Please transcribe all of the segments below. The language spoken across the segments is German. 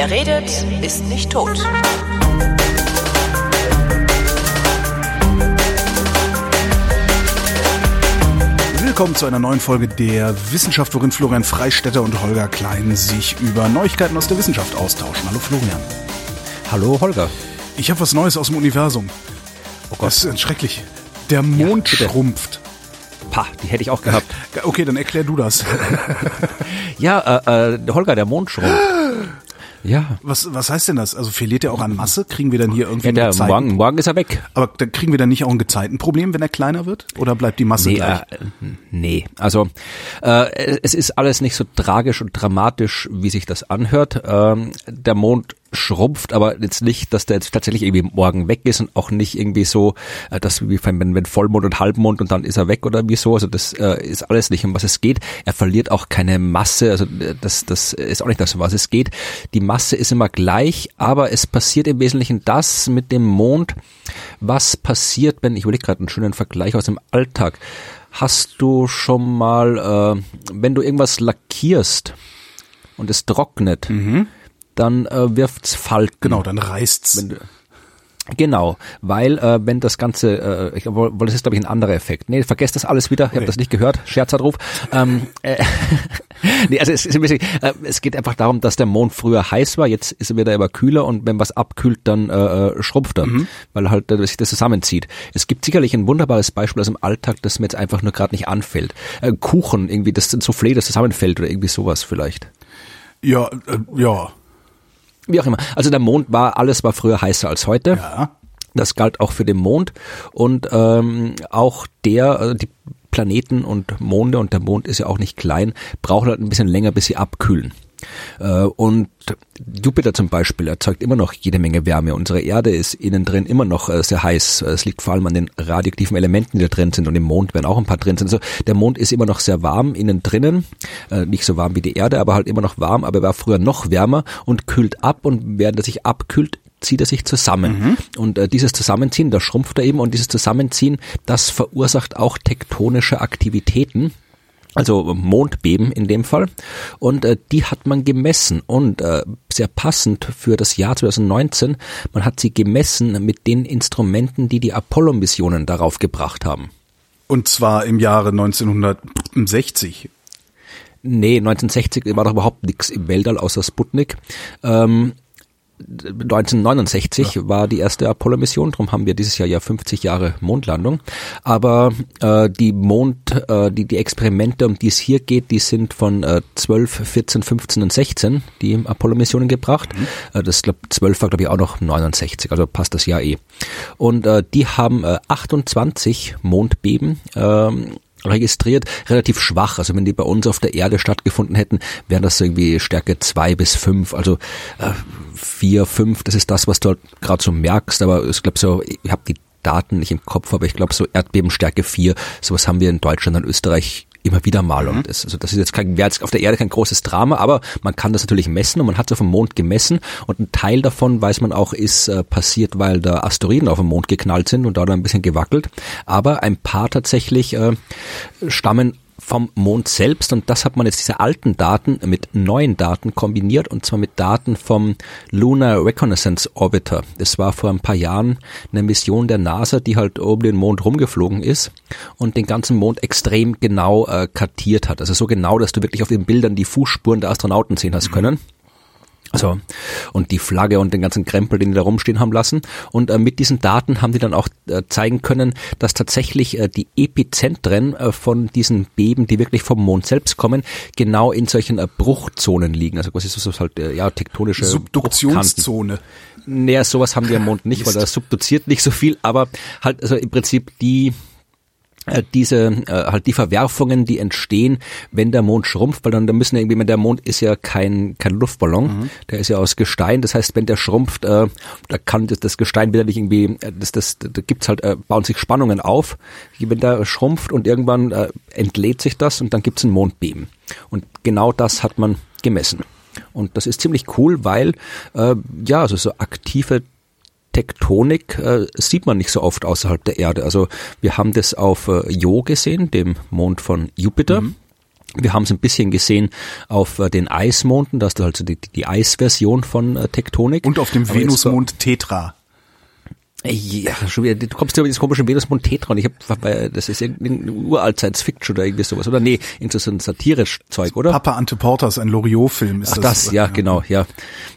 Wer redet, ist nicht tot. Willkommen zu einer neuen Folge der Wissenschaft, worin Florian Freistetter und Holger Klein sich über Neuigkeiten aus der Wissenschaft austauschen. Hallo Florian. Hallo Holger. Ich habe was Neues aus dem Universum. Oh Gott. Das ist schrecklich. Der Mond Ja, schrumpft. Pah, die hätte ich auch gehabt. Okay, dann erklär du das. ja, äh, äh, Holger, der Mond schrumpft. Ja. Was, was heißt denn das? Also verliert er auch an Masse? Kriegen wir dann hier irgendwie ja der, Gezeiten- morgen, morgen ist er weg. Aber dann kriegen wir dann nicht auch ein Gezeitenproblem, wenn er kleiner wird? Oder bleibt die Masse Nee, gleich? äh, nee. also äh, es ist alles nicht so tragisch und dramatisch, wie sich das anhört. Ähm, der Mond schrumpft, aber jetzt nicht, dass der jetzt tatsächlich irgendwie morgen weg ist und auch nicht irgendwie so, äh, dass wie wenn, wenn Vollmond und Halbmond und dann ist er weg oder wie so. Also das äh, ist alles nicht, um was es geht. Er verliert auch keine Masse, also äh, das, das ist auch nicht das, um was es geht. Die Masse ist immer gleich, aber es passiert im Wesentlichen das mit dem Mond, was passiert, wenn, ich überlege gerade einen schönen Vergleich aus dem Alltag. Hast du schon mal, äh, wenn du irgendwas lackierst und es trocknet, dann äh, wirft's Falten. genau, dann reißt's. Wenn du, genau, weil äh, wenn das Ganze, äh, ich glaube, das ist glaube ich ein anderer Effekt. Nee, vergesst das alles wieder, ich habe Okay. das nicht gehört, Scherzanruf. Ähm, äh, nee, also es, ist ein bisschen, äh, es geht einfach darum, dass der Mond früher heiß war, jetzt ist er wieder immer kühler und wenn was abkühlt, dann äh, äh, schrumpft er, weil halt äh, sich das zusammenzieht. Es gibt sicherlich ein wunderbares Beispiel aus dem Alltag, das mir jetzt einfach nur gerade nicht anfällt. Äh, Kuchen, irgendwie das Soufflé, das zusammenfällt oder irgendwie sowas vielleicht. ja, äh, ja, Wie auch immer. Also der Mond war, alles war früher heißer als heute. ja. Das galt auch für den Mond und ähm, auch der, also die Planeten und Monde und der Mond ist ja auch nicht klein, brauchen halt ein bisschen länger, bis sie abkühlen. Äh, und Jupiter zum Beispiel erzeugt immer noch jede Menge Wärme. Unsere Erde ist innen drin immer noch äh, sehr heiß. Es liegt vor allem an den radioaktiven Elementen, die da drin sind und im Mond werden auch ein paar drin sind. Also der Mond ist immer noch sehr warm innen drinnen, äh, nicht so warm wie die Erde, aber halt immer noch warm, aber er war früher noch wärmer und kühlt ab und während er sich abkühlt, zieht er sich zusammen. Und äh, dieses Zusammenziehen, da schrumpft er eben und dieses Zusammenziehen, das verursacht auch tektonische Aktivitäten. Also Mondbeben in dem Fall. Und äh, die hat man gemessen. Und äh, sehr passend für das Jahr 2019, man hat sie gemessen mit den Instrumenten, die die Apollo-Missionen darauf gebracht haben. Und zwar im Jahre 1960. Nee, 1960 war doch überhaupt nichts im Weltall außer Sputnik. Ähm, 1969 war die erste Apollo-Mission, darum haben wir dieses Jahr ja 50 Jahre Mondlandung. Aber äh, die Mond, äh, die, die Experimente, um die es hier geht, die sind von äh, 12, 14, 15 und 16, die Apollo-Missionen gebracht. Äh, das glaub, 12 war glaube ich auch noch 69, also passt das Jahr eh. Und äh, die haben äh, 28 Mondbeben ähm, registriert, relativ schwach. Also wenn die bei uns auf der Erde stattgefunden hätten, wären das irgendwie Stärke zwei bis fünf, also äh, vier, fünf, das ist das, was du halt gerade so merkst, aber ich glaube so, ich habe die Daten nicht im Kopf, aber ich glaube so Erdbebenstärke vier, sowas haben wir in Deutschland und Österreich immer wieder mal und das, also das ist jetzt kein, wäre jetzt auf der Erde kein großes Drama, aber man kann das natürlich messen und man hat es auf dem Mond gemessen und ein Teil davon weiß man auch ist äh, passiert, weil da Asteroiden auf dem Mond geknallt sind und da dann ein bisschen gewackelt, aber ein paar tatsächlich äh, stammen vom Mond selbst und das hat man jetzt diese alten Daten mit neuen Daten kombiniert und zwar mit Daten vom Lunar Reconnaissance Orbiter. Das war vor ein paar Jahren eine Mission der NASA, die halt oben den Mond rumgeflogen ist und den ganzen Mond extrem genau äh, kartiert hat. Also so genau, dass du wirklich auf den Bildern die Fußspuren der Astronauten sehen hast können. Also, und die Flagge und den ganzen Krempel, den die da rumstehen haben lassen. Und äh, mit diesen Daten haben die dann auch äh, zeigen können, dass tatsächlich äh, die Epizentren äh, von diesen Beben, die wirklich vom Mond selbst kommen, genau in solchen äh, Bruchzonen liegen. Also quasi so, so halt, äh, ja, tektonische. Subduktionszone. Naja, sowas haben die am Mond nicht, weil da subduziert nicht so viel, aber halt, also im Prinzip die, diese äh, halt die Verwerfungen, die entstehen, wenn der Mond schrumpft, weil dann da müssen irgendwie, der Mond ist ja kein kein Luftballon, der ist ja aus Gestein. Das heißt, wenn der schrumpft, äh, da kann das, das Gestein wieder nicht irgendwie, äh, das das da gibt's halt äh, bauen sich Spannungen auf, wenn der schrumpft und irgendwann äh, entlädt sich das und dann gibt's ein Mondbeben. Und genau das hat man gemessen. Und das ist ziemlich cool, weil äh, ja, also so aktive Tektonik äh, sieht man nicht so oft außerhalb der Erde. Also wir haben das auf äh, Io gesehen, dem Mond von Jupiter. Wir haben es ein bisschen gesehen auf äh, den Eismonden, da hast du also die, die Eisversion von äh, Tektonik. Und auf dem Venusmond Tetra. Ja, schon wieder, du kommst ja über dieses komische Venusmond Tetron. Ich habe, das ist irgendein uralt Science Fiction oder irgendwie sowas, oder? Nee, interessant satirisch Zeug, oder? Papa Ante Porters, ein Loriot-Film ist Ach, das. das ja, ja, genau, ja.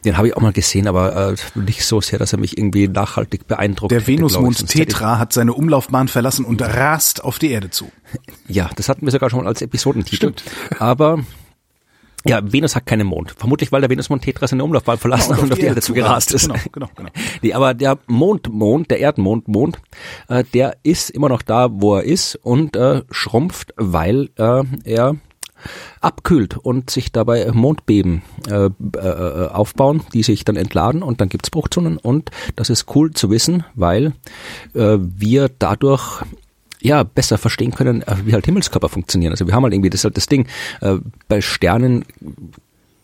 Den habe ich auch mal gesehen, aber äh, nicht so sehr, dass er mich irgendwie nachhaltig beeindruckt. Der Venusmond Tetra hat seine Umlaufbahn verlassen und rast auf die Erde zu. Ja, das hatten wir sogar schon mal als Episodentitel. Stimmt. Aber ja, Venus hat keinen Mond. Vermutlich, weil der Venusmond Tetra seine Umlaufbahn verlassen genau, hat und auf die Erde zugerast ist. Genau, genau, genau. Nee, aber der Mond, Mond, der Erdmond, Mond, äh, der ist immer noch da, wo er ist und äh, schrumpft, weil äh, er abkühlt und sich dabei Mondbeben äh, äh, aufbauen, die sich dann entladen und dann gibt's Bruchzonen und das ist cool zu wissen, weil äh, wir dadurch ja, besser verstehen können, äh, wie halt Himmelskörper funktionieren. Also wir haben halt irgendwie, das halt das Ding, äh, bei Sternen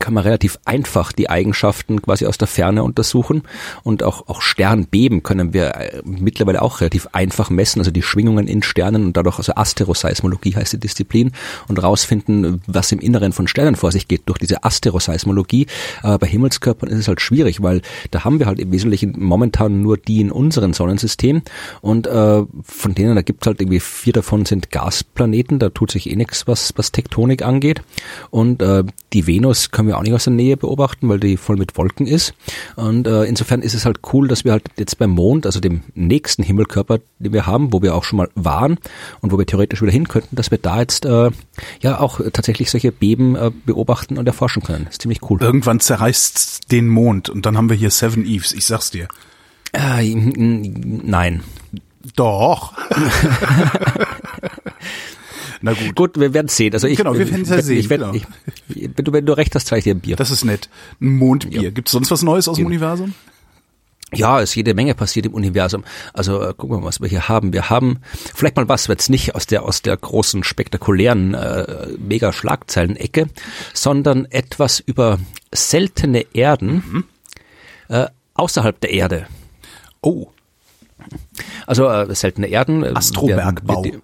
kann man relativ einfach die Eigenschaften quasi aus der Ferne untersuchen. Und auch, auch Sternbeben können wir äh, mittlerweile auch relativ einfach messen, also die Schwingungen in Sternen und dadurch, also Asteroseismologie heißt die Disziplin. Und rausfinden, was im Inneren von Sternen vor sich geht durch diese Asteroseismologie. Aber bei Himmelskörpern ist es halt schwierig, weil da haben wir halt im Wesentlichen momentan nur die in unserem Sonnensystem. Und äh, von denen, da gibt es halt irgendwie vier davon sind Gasplaneten, da tut sich eh nichts, was, was Tektonik angeht. Und äh, die Venus können wir auch nicht aus der Nähe beobachten, weil die voll mit Wolken ist. Und äh, insofern ist es halt cool, dass wir halt jetzt beim Mond, also dem nächsten Himmelkörper, den wir haben, wo wir auch schon mal waren und wo wir theoretisch wieder hin könnten, dass wir da jetzt äh, ja auch tatsächlich solche Beben äh, beobachten und erforschen können. Das ist ziemlich cool. Irgendwann zerreißt den Mond und dann haben wir hier Seven Eves, ich sag's dir. Äh, nein. Doch. Na gut. Gut, wir werden sehen. Also ich, genau, wir werden es ja sehen. Ich, genau. ich, wenn, du, wenn du recht hast, zeige ich dir ein Bier. Das ist nett. Ein Mondbier. Ja. Gibt es sonst was Neues aus dem ja. Universum? Ja, es ist jede Menge passiert im Universum. Also äh, gucken wir mal, was wir hier haben. Wir haben vielleicht mal was, jetzt nicht aus der aus der großen spektakulären äh, mega Schlagzeilen-Ecke, sondern etwas über seltene Erden mhm. äh, außerhalb der Erde. Oh. Also äh, seltene Erden. Äh, Astrobergbau. Werden,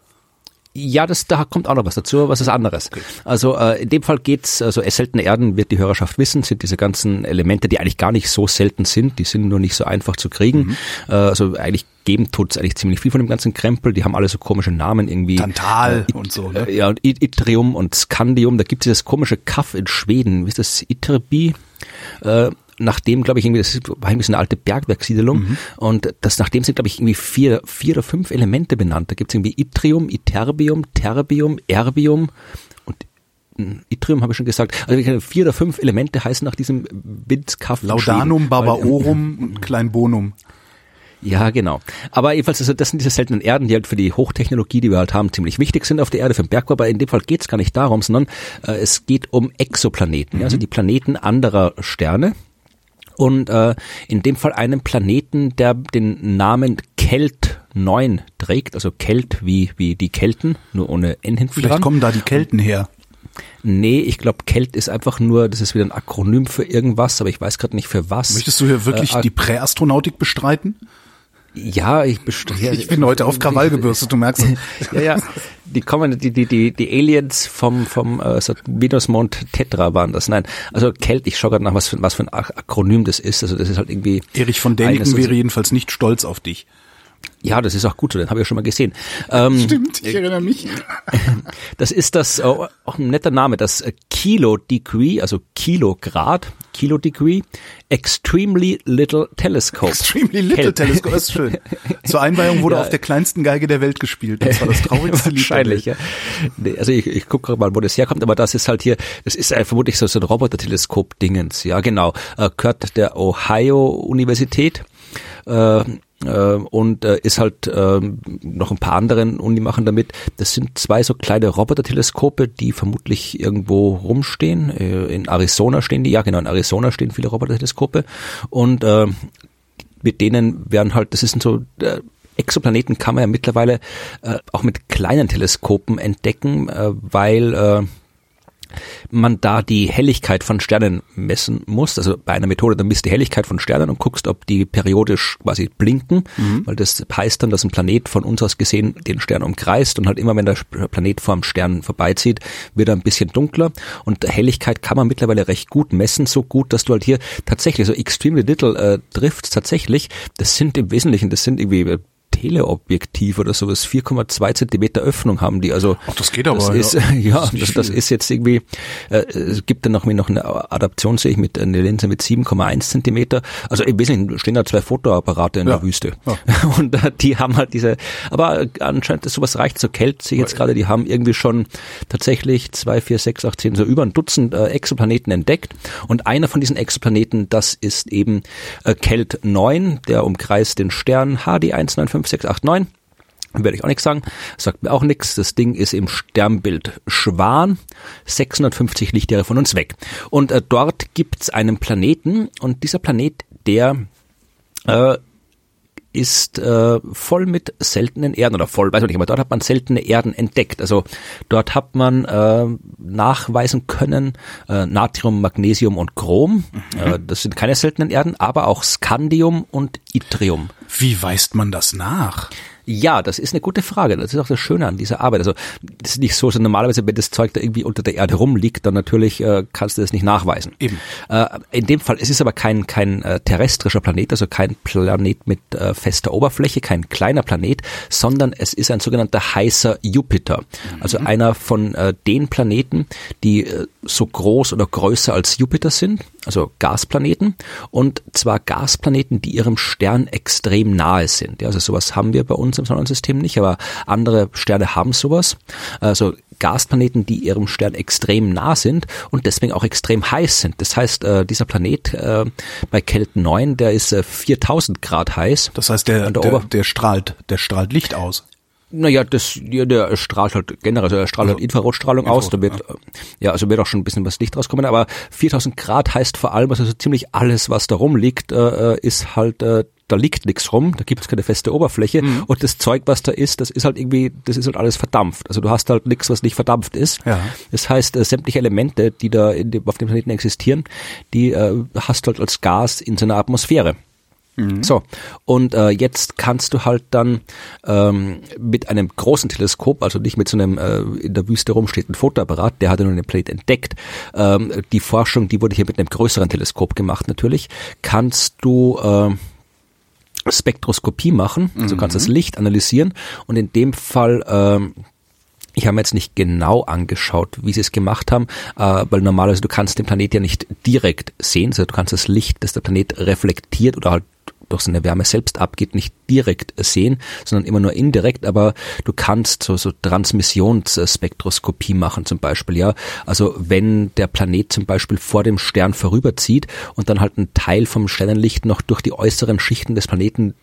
ja, das, da kommt auch noch was dazu, was ist anderes. Okay. Also äh, in dem Fall geht's, also es seltene Erden wird die Hörerschaft wissen, sind diese ganzen Elemente, die eigentlich gar nicht so selten sind, die sind nur nicht so einfach zu kriegen. Mhm. Äh, also eigentlich geben tut's eigentlich ziemlich viel von dem ganzen Krempel, die haben alle so komische Namen irgendwie. Tantal äh, und so. Ne? Äh, ja, und Itrium und Scandium, da gibt's dieses komische Kaff in Schweden, wie ist das, Iterbi? Äh, nachdem, glaube ich, irgendwie, das war irgendwie so eine alte Bergwerkssiedelung mhm. und das nachdem sind, glaube ich, irgendwie vier, vier oder fünf Elemente benannt. Da gibt es irgendwie Itrium, Iterbium, Terbium, Erbium und hm, Itrium habe ich schon gesagt. Also vier oder fünf Elemente heißen nach diesem Windskaff. Laudanum, Barbaorum und Kleinbonum. Ja, genau. Aber jedenfalls, also das sind diese seltenen Erden, die halt für die Hochtechnologie, die wir halt haben, ziemlich wichtig sind auf der Erde, für den Bergbau. Aber in dem Fall geht es gar nicht darum, sondern äh, es geht um Exoplaneten, mhm. also die Planeten anderer Sterne und äh, in dem Fall einen Planeten, der den Namen Kelt 9 trägt, also Kelt wie, wie die Kelten, nur ohne N hinten Vielleicht dran. kommen da die Kelten her. Nee, ich glaube, Kelt ist einfach nur, das ist wieder ein Akronym für irgendwas, aber ich weiß gerade nicht für was. Möchtest du hier wirklich äh, die Präastronautik bestreiten? Ja, ich bestehe. Ich bin heute auf Krawall gebürstet, du merkst. ja, ja. Die kommen, die, die, die, die Aliens vom, vom äh, Venusmond Tetra waren das. Nein, also Kelt, ich schaue gerade nach, was für, was für ein Akronym das ist. Also das ist halt irgendwie. Erich von Däniken wäre jedenfalls nicht stolz auf dich. Ja, das ist auch gut so, den habe ich ja schon mal gesehen. Ähm, Stimmt, ich erinnere mich. Das ist das, oh, auch ein netter Name, das äh, Kilo Degree, also Kilograd, Kilo Degree, Extremely Little Telescope. Extremely Little Kel Telescope, das ist schön. Zur Einweihung wurde ja. auf der kleinsten Geige der Welt gespielt. Das war das traurigste Lied Wahrscheinlich, ja. Nee, also ich, ich gucke mal, wo das herkommt, aber das ist halt hier, das ist äh, vermutlich so, so ein Roboter-Teleskop-Dingens. Ja, genau. Äh, gehört der Ohio-Universität. Äh, äh, und äh, ist halt äh, noch ein paar anderen Uni machen damit. Das sind zwei so kleine Roboter-Teleskope, die vermutlich irgendwo rumstehen. Äh, in Arizona stehen die, ja genau, in Arizona stehen viele Roboter-Teleskope und äh, mit denen werden halt, das sind so äh, Exoplaneten kann man ja mittlerweile äh, auch mit kleinen Teleskopen entdecken, äh, weil äh, man da die Helligkeit von Sternen messen muss. Also bei einer Methode, dann misst die Helligkeit von Sternen und guckst, ob die periodisch quasi blinken, mhm. weil das heißt dann, dass ein Planet von uns aus gesehen den Stern umkreist und halt immer, wenn der Planet vorm Stern vorbeizieht, wird er ein bisschen dunkler und Helligkeit kann man mittlerweile recht gut messen, so gut, dass du halt hier tatsächlich so extremely little äh, Drifts tatsächlich, das sind im Wesentlichen, das sind irgendwie Teleobjektiv oder sowas 4,2 Zentimeter Öffnung haben die. Also Ach, das geht aber. Das ist, ja, ja das, das, ist jetzt irgendwie. Äh, es gibt dann noch, noch eine Adaption sehe ich mit einer Linse mit 7,1 Zentimeter. Also im Wesentlichen stehen da zwei Fotoapparate in ja. der Wüste ja. und äh, die haben halt diese. Aber anscheinend ist sowas reicht zur Kälte. Sehe ich jetzt gerade, die haben irgendwie schon tatsächlich zwei, vier, sechs, acht, zehn, so über ein Dutzend äh, Exoplaneten entdeckt und einer von diesen Exoplaneten, das ist eben äh, Kelt 9, der umkreist den Stern HD 195 5689. Werde ich auch nichts sagen. Sagt mir auch nichts. Das Ding ist im Sternbild Schwan, 650 Lichtjahre von uns weg. Und äh, dort gibt's einen Planeten und dieser Planet, der äh, ist äh, voll mit seltenen Erden oder voll, weiß ich nicht, aber dort hat man seltene Erden entdeckt. Also dort hat man äh, nachweisen können äh, Natrium, Magnesium und Chrom. Mhm. Äh, das sind keine seltenen Erden, aber auch Scandium und Yttrium. Wie weist man das nach? Ja, das ist eine gute Frage. Das ist auch das Schöne an dieser Arbeit. Also das ist nicht so, dass normalerweise, wenn das Zeug da irgendwie unter der Erde rumliegt, dann natürlich äh, kannst du das nicht nachweisen. Eben. Äh, in dem Fall, es ist aber kein kein äh, terrestrischer Planet, also kein Planet mit äh, fester Oberfläche, kein kleiner Planet, sondern es ist ein sogenannter heißer Jupiter. Mhm. Also einer von äh, den Planeten, die äh, so groß oder größer als Jupiter sind, also Gasplaneten und zwar Gasplaneten, die ihrem Stern extrem nahe sind. Ja, also sowas haben wir bei uns im Sonnensystem nicht, aber andere Sterne haben sowas. Also Gasplaneten, die ihrem Stern extrem nah sind und deswegen auch extrem heiß sind. Das heißt, äh, dieser Planet äh, bei Kelt 9, der ist äh, 4000 Grad heiß. Das heißt, der, der, der, der strahlt, der strahlt Licht aus. Naja, das, ja, der strahlt halt generell, also er strahlt also, halt Infrarotstrahlung Infrarot, aus, da wird, ja. ja, also wird auch schon ein bisschen was Licht rauskommen, aber 4000 Grad heißt vor allem, also so ziemlich alles, was da rumliegt, äh, ist halt, äh, da liegt nichts rum, da gibt es keine feste Oberfläche mhm. und das Zeug, was da ist, das ist halt irgendwie, das ist halt alles verdampft. Also du hast halt nichts, was nicht verdampft ist. Ja. Das heißt, äh, sämtliche Elemente, die da dem, auf dem Planeten existieren, die äh, hast du halt als Gas in seiner Atmosphäre. Mhm. So, und äh, jetzt kannst du halt dann ähm, mit einem großen Teleskop, also nicht mit so einem äh, in der Wüste rumstehenden Fotoapparat, der hatte nur den Planet entdeckt, ähm, die Forschung, die wurde hier mit einem größeren Teleskop gemacht natürlich, kannst du äh, Spektroskopie machen, also mhm. kannst das Licht analysieren und in dem Fall ähm, ich habe mir jetzt nicht genau angeschaut, wie sie es gemacht haben, äh, weil normalerweise du kannst den Planet ja nicht direkt sehen, also du kannst das Licht, das der Planet reflektiert oder halt durch seine Wärme selbst abgeht, nicht direkt sehen, sondern immer nur indirekt, aber du kannst so, so Transmissionsspektroskopie machen zum Beispiel, ja. Also wenn der Planet zum Beispiel vor dem Stern vorüberzieht und dann halt ein Teil vom Sternenlicht noch durch die äußeren Schichten des Planeten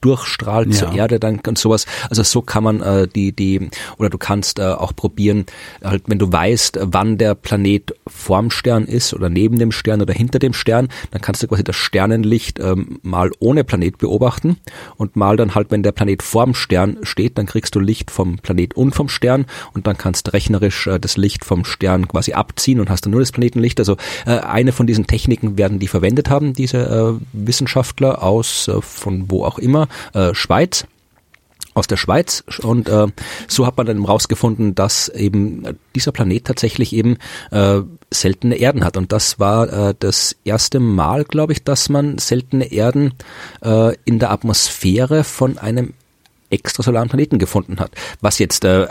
durchstrahlt ja. zur Erde dann und sowas. Also so kann man äh, die die oder du kannst äh, auch probieren, halt wenn du weißt, wann der Planet vorm Stern ist oder neben dem Stern oder hinter dem Stern, dann kannst du quasi das Sternenlicht ähm, mal ohne Planet beobachten und mal dann halt, wenn der Planet vorm Stern steht, dann kriegst du Licht vom Planet und vom Stern und dann kannst rechnerisch äh, das Licht vom Stern quasi abziehen und hast dann nur das Planetenlicht. Also äh, eine von diesen Techniken werden die verwendet haben, diese äh, Wissenschaftler aus äh, von wo auch immer äh, Schweiz aus der Schweiz und äh, so hat man dann rausgefunden, dass eben dieser Planet tatsächlich eben äh, seltene Erden hat und das war äh, das erste Mal, glaube ich, dass man seltene Erden äh, in der Atmosphäre von einem extrasolaren Planeten gefunden hat, was jetzt äh,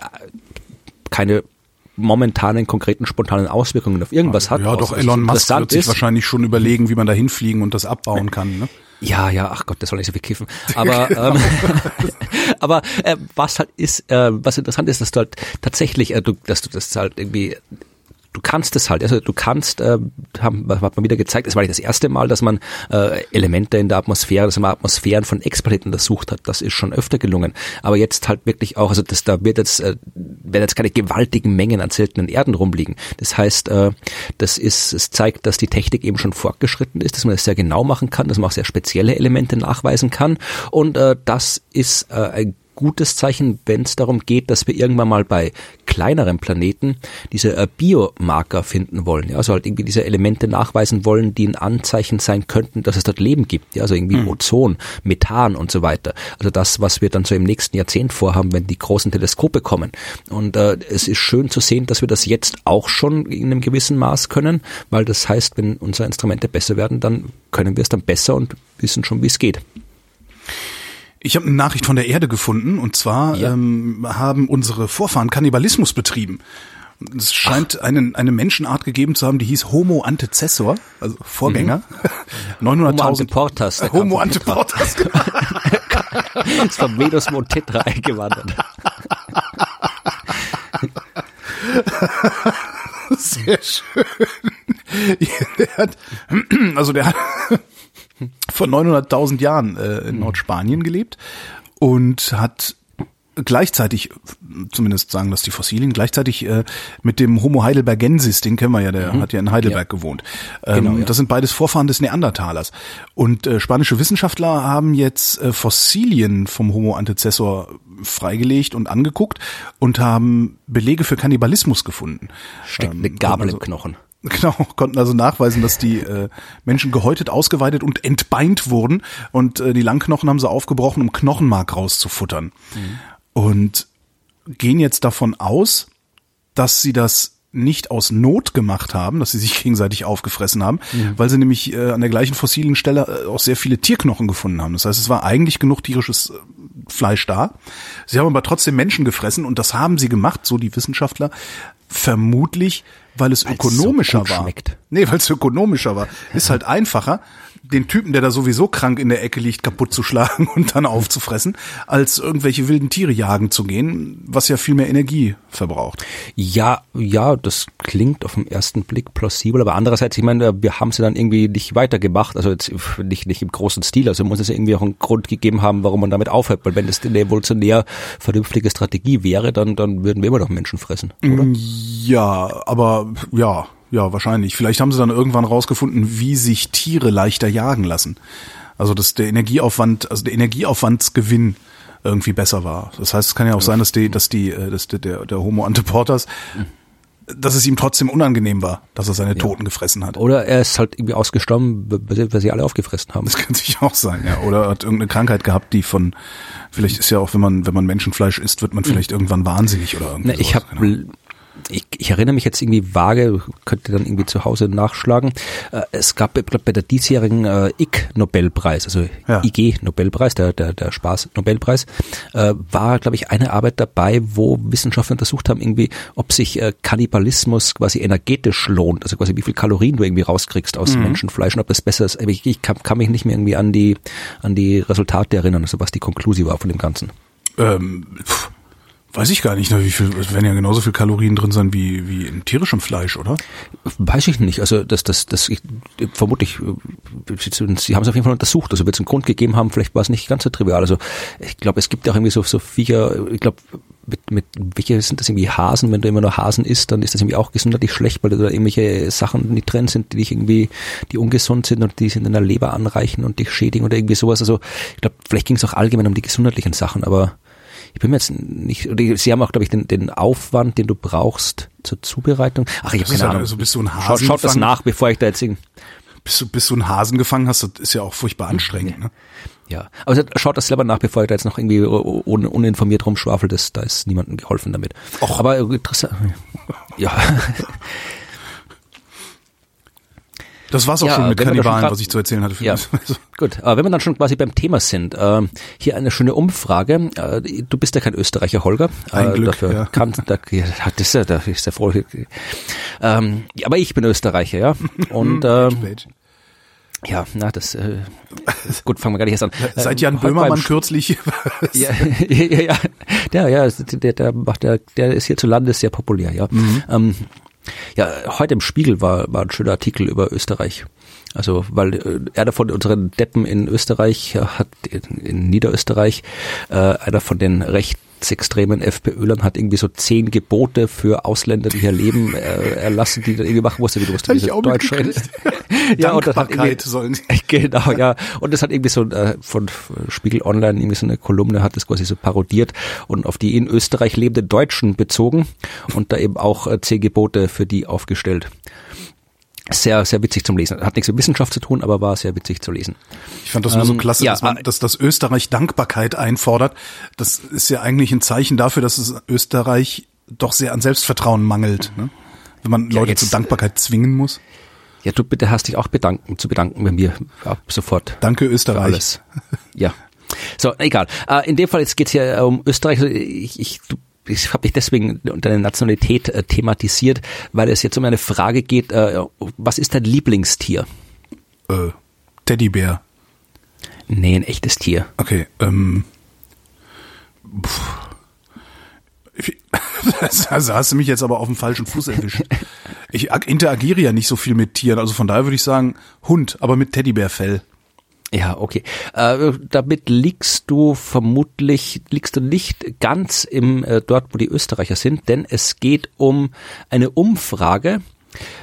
keine momentanen konkreten spontanen Auswirkungen auf irgendwas hat. Ja, doch Elon Musk wird sich ist. wahrscheinlich schon überlegen, wie man da hinfliegen und das abbauen kann. Ne? Ja, ja, ach Gott, das soll nicht so viel kiffen. Aber, ähm, aber äh, was halt ist, äh, was interessant ist, dass du halt tatsächlich, äh, du, dass du das halt irgendwie du kannst es halt, also du kannst, äh, haben, hat man wieder gezeigt, es war nicht das erste Mal, dass man äh, Elemente in der Atmosphäre, dass man Atmosphären von Exoplaneten untersucht hat, das ist schon öfter gelungen. Aber jetzt halt wirklich auch, also das, da wird jetzt, äh, werden jetzt keine gewaltigen Mengen an seltenen Erden rumliegen. Das heißt, äh, das ist, es zeigt, dass die Technik eben schon fortgeschritten ist, dass man das sehr genau machen kann, dass man auch sehr spezielle Elemente nachweisen kann. Und äh, das ist äh, ein gutes Zeichen, wenn es darum geht, dass wir irgendwann mal bei kleineren Planeten diese äh, Biomarker finden wollen. Ja, also halt irgendwie diese Elemente nachweisen wollen, die ein Anzeichen sein könnten, dass es dort Leben gibt. Ja, also irgendwie mhm. Ozon, Methan und so weiter. Also das, was wir dann so im nächsten Jahrzehnt vorhaben, wenn die großen Teleskope kommen. Und äh, es ist schön zu sehen, dass wir das jetzt auch schon in einem gewissen Maß können, weil das heißt, wenn unsere Instrumente besser werden, dann können wir es dann besser und wissen schon, wie es geht. Ich habe eine Nachricht von der Erde gefunden und zwar ja. ähm, haben unsere Vorfahren Kannibalismus betrieben. Es scheint einen, eine Menschenart gegeben zu haben, die hieß Homo antecessor, also Vorgänger. Mhm. 900.000 Homo anteportas. Äh, Homo anteportas. ist von Venus Montetra eingewandert. Sehr schön. Der hat, also der hat vor 900.000 Jahren äh, in Nordspanien gelebt und hat gleichzeitig, zumindest sagen das die Fossilien, gleichzeitig äh, mit dem Homo heidelbergensis, den kennen wir ja, der mhm. hat ja in Heidelberg ja. gewohnt. Ähm, genau, ja. Das sind beides Vorfahren des Neandertalers. Und äh, spanische Wissenschaftler haben jetzt äh, Fossilien vom Homo antecessor freigelegt und angeguckt und haben Belege für Kannibalismus gefunden. Steckt ähm, eine Gabel also, im Knochen. Genau, konnten also nachweisen, dass die äh, Menschen gehäutet, ausgeweitet und entbeint wurden und äh, die Langknochen haben sie aufgebrochen, um Knochenmark rauszufuttern. Mhm. Und gehen jetzt davon aus, dass sie das nicht aus Not gemacht haben, dass sie sich gegenseitig aufgefressen haben, mhm. weil sie nämlich äh, an der gleichen fossilen Stelle äh, auch sehr viele Tierknochen gefunden haben. Das heißt, es war eigentlich genug tierisches äh, Fleisch da. Sie haben aber trotzdem Menschen gefressen und das haben sie gemacht, so die Wissenschaftler, vermutlich, weil es ökonomischer so war. Schmeckt. Nee, weil es ökonomischer war. Ist halt einfacher, den Typen, der da sowieso krank in der Ecke liegt, kaputt zu schlagen und dann aufzufressen, als irgendwelche wilden Tiere jagen zu gehen, was ja viel mehr Energie verbraucht. Ja, ja, das klingt auf den ersten Blick plausibel, aber andererseits, ich meine, wir haben sie dann irgendwie nicht weitergemacht, also jetzt nicht, nicht im großen Stil, also muss es ja irgendwie auch einen Grund gegeben haben, warum man damit aufhört, weil wenn das eine evolutionär vernünftige Strategie wäre, dann, dann würden wir immer noch Menschen fressen, oder? Ja, aber ja, ja, wahrscheinlich. Vielleicht haben sie dann irgendwann rausgefunden, wie sich Tiere leichter jagen lassen. Also dass der Energieaufwand, also der Energieaufwandsgewinn irgendwie besser war. Das heißt, es kann ja auch sein, dass die, dass die, äh, dass der, der Homo anteportas, dass es ihm trotzdem unangenehm war, dass er seine Toten gefressen hat. Oder er ist halt irgendwie ausgestorben, weil sie alle aufgefressen haben. Das kann sich auch sein, ja. Oder er hat irgendeine Krankheit gehabt, die von, vielleicht ist ja auch, wenn man, wenn man Menschenfleisch isst, wird man hm. vielleicht irgendwann wahnsinnig oder irgendwas. Ich habe genau ich, ich erinnere mich jetzt irgendwie vage, könnte dann irgendwie zu Hause nachschlagen. Äh, es gab, ich glaube, bei der diesjährigen äh, IG-Nobelpreis, also ja. IG-Nobelpreis, der, der, der Spaß-Nobelpreis, äh, war, glaube ich, eine Arbeit dabei, wo Wissenschaftler untersucht haben, irgendwie, ob sich äh, Kannibalismus quasi energetisch lohnt, also quasi wie viel Kalorien du irgendwie rauskriegst aus mhm. Menschenfleisch und ob das besser ist. Ich, ich kann, kann mich nicht mehr irgendwie an die, an die Resultate erinnern, also was die Konklusion war von dem Ganzen. Ähm, pff Weiß ich gar nicht, ne, wie viel, es werden ja genauso viel Kalorien drin sein wie, wie in tierischem Fleisch, oder? Weiß ich nicht. Also das, das, das ich, vermutlich, sie haben es auf jeden Fall untersucht. Also wird es einen Grund gegeben haben, vielleicht war es nicht ganz so trivial. Also ich glaube, es gibt ja auch irgendwie so, so Viecher, ich glaube, mit, mit welche sind das irgendwie Hasen? Wenn du immer nur Hasen isst, dann ist das irgendwie auch gesundheitlich schlecht, weil da irgendwelche Sachen die drin sind, die dich irgendwie, die ungesund sind und die sind in der Leber anreichen und dich schädigen oder irgendwie sowas. Also ich glaube, vielleicht ging es auch allgemein um die gesundheitlichen Sachen, aber ich bin mir jetzt nicht, oder sie haben auch, glaube ich, den, den Aufwand, den du brauchst zur Zubereitung. Ach, ich habe keine Ahnung. Also bist du ein Hasen schaut, schaut das nach, bevor ich da jetzt bis du, bis du einen Hasen gefangen hast, das ist ja auch furchtbar anstrengend. Ja. Ne? Ja, aber schaut das selber nach, bevor ich da jetzt noch irgendwie un uninformiert rumschwafelt. Da ist niemandem geholfen damit. Och. Aber interessant. Ja. Das war's auch ja, schon mit Kannibalen, schon was ich zu erzählen hatte. ja, gut. Aber wenn wir dann schon quasi beim Thema sind, äh, hier eine schöne Umfrage. Äh, du bist ja kein Österreicher, Holger. Ein äh, Glück, dafür ja. Kann, da, ja, das ist ja, da ist ja froh. Ähm, aber ich bin Österreicher, ja. Und äh, ja, na, das äh, gut, fangen wir gar nicht erst an. Seit Jan ähm, Böhmermann kürzlich. ja, ja, ja, der, ja, der, der macht, der, der ist hier zu Lande sehr populär, ja. Mhm. Ähm, ja, heute im Spiegel war, war ein schöner Artikel über Österreich. Also, weil äh, einer von unseren Deppen in Österreich hat, in, Niederösterreich, äh, einer von den rechtsextremen FPÖlern hat irgendwie so zehn Gebote für Ausländer, die hier leben, äh, erlassen, die dann irgendwie machen musste, wie du musst diese auch Deutsch mitgekriegt. ja, und das hat irgendwie, sollen. Genau, ja. Und das hat irgendwie so äh, von Spiegel Online irgendwie so eine Kolumne hat das quasi so parodiert und auf die in Österreich lebenden Deutschen bezogen und da eben auch äh, zehn Gebote für die aufgestellt. Sehr, sehr witzig zum Lesen. Hat nichts mit Wissenschaft zu tun, aber war sehr witzig zu lesen. Ich fand das nur so Ähm, klasse, ja, dass, man, äh, dass das Österreich Dankbarkeit einfordert. Das ist ja eigentlich ein Zeichen dafür, dass es Österreich doch sehr an Selbstvertrauen mangelt. Ne? Wenn man Ja, Leute jetzt- zur Dankbarkeit zwingen muss. Ja, du bitte hast dich auch bedanken, zu bedanken bei mir ab sofort. Danke Österreich. alles. Ja. So, egal. Äh, in dem Fall, jetzt geht's hier äh, um Österreich. Ich, ich, du- ich habe dich deswegen deine Nationalität äh, thematisiert, weil es jetzt um eine Frage geht, äh, was ist dein Lieblingstier? Äh, Teddybär. Nee, ein echtes Tier. Okay, ähm. Also hast du mich jetzt aber auf dem falschen Fuß erwischt. Ich ag- interagiere ja nicht so viel mit Tieren, also von daher würde ich sagen Hund, aber mit Teddybärfell. Ja, okay. Äh, damit liegst du vermutlich, liegst du nicht ganz im äh, dort, wo die Österreicher sind, denn es geht um eine Umfrage,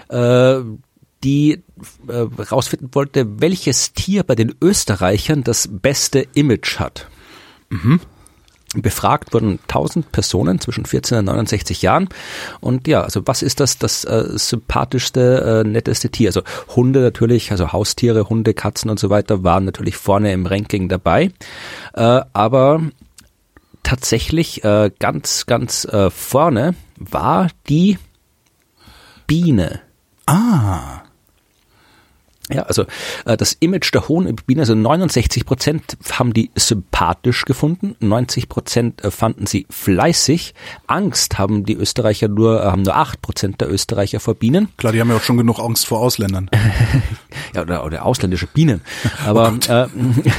äh, die äh, rausfinden wollte, welches Tier bei den Österreichern das beste Image hat. Befragt wurden 1000 Personen zwischen 14 und 69 Jahren. Und ja, also was ist das, das äh, sympathischste, äh, netteste Tier? Also Hunde natürlich, also Haustiere, Hunde, Katzen und so weiter waren natürlich vorne im Ranking dabei. Äh, aber tatsächlich äh, ganz, ganz äh, vorne war die Biene. Ah, Ja, also äh, das Image der Honigbiene, also 69 Prozent haben die sympathisch gefunden, 90 Prozent äh, fanden sie fleißig. Angst haben die Österreicher nur, äh, haben nur 8 Prozent der Österreicher vor Bienen. klar, die haben ja auch schon genug Angst vor Ausländern. Ja, oder, oder ausländische Bienen. Aber äh,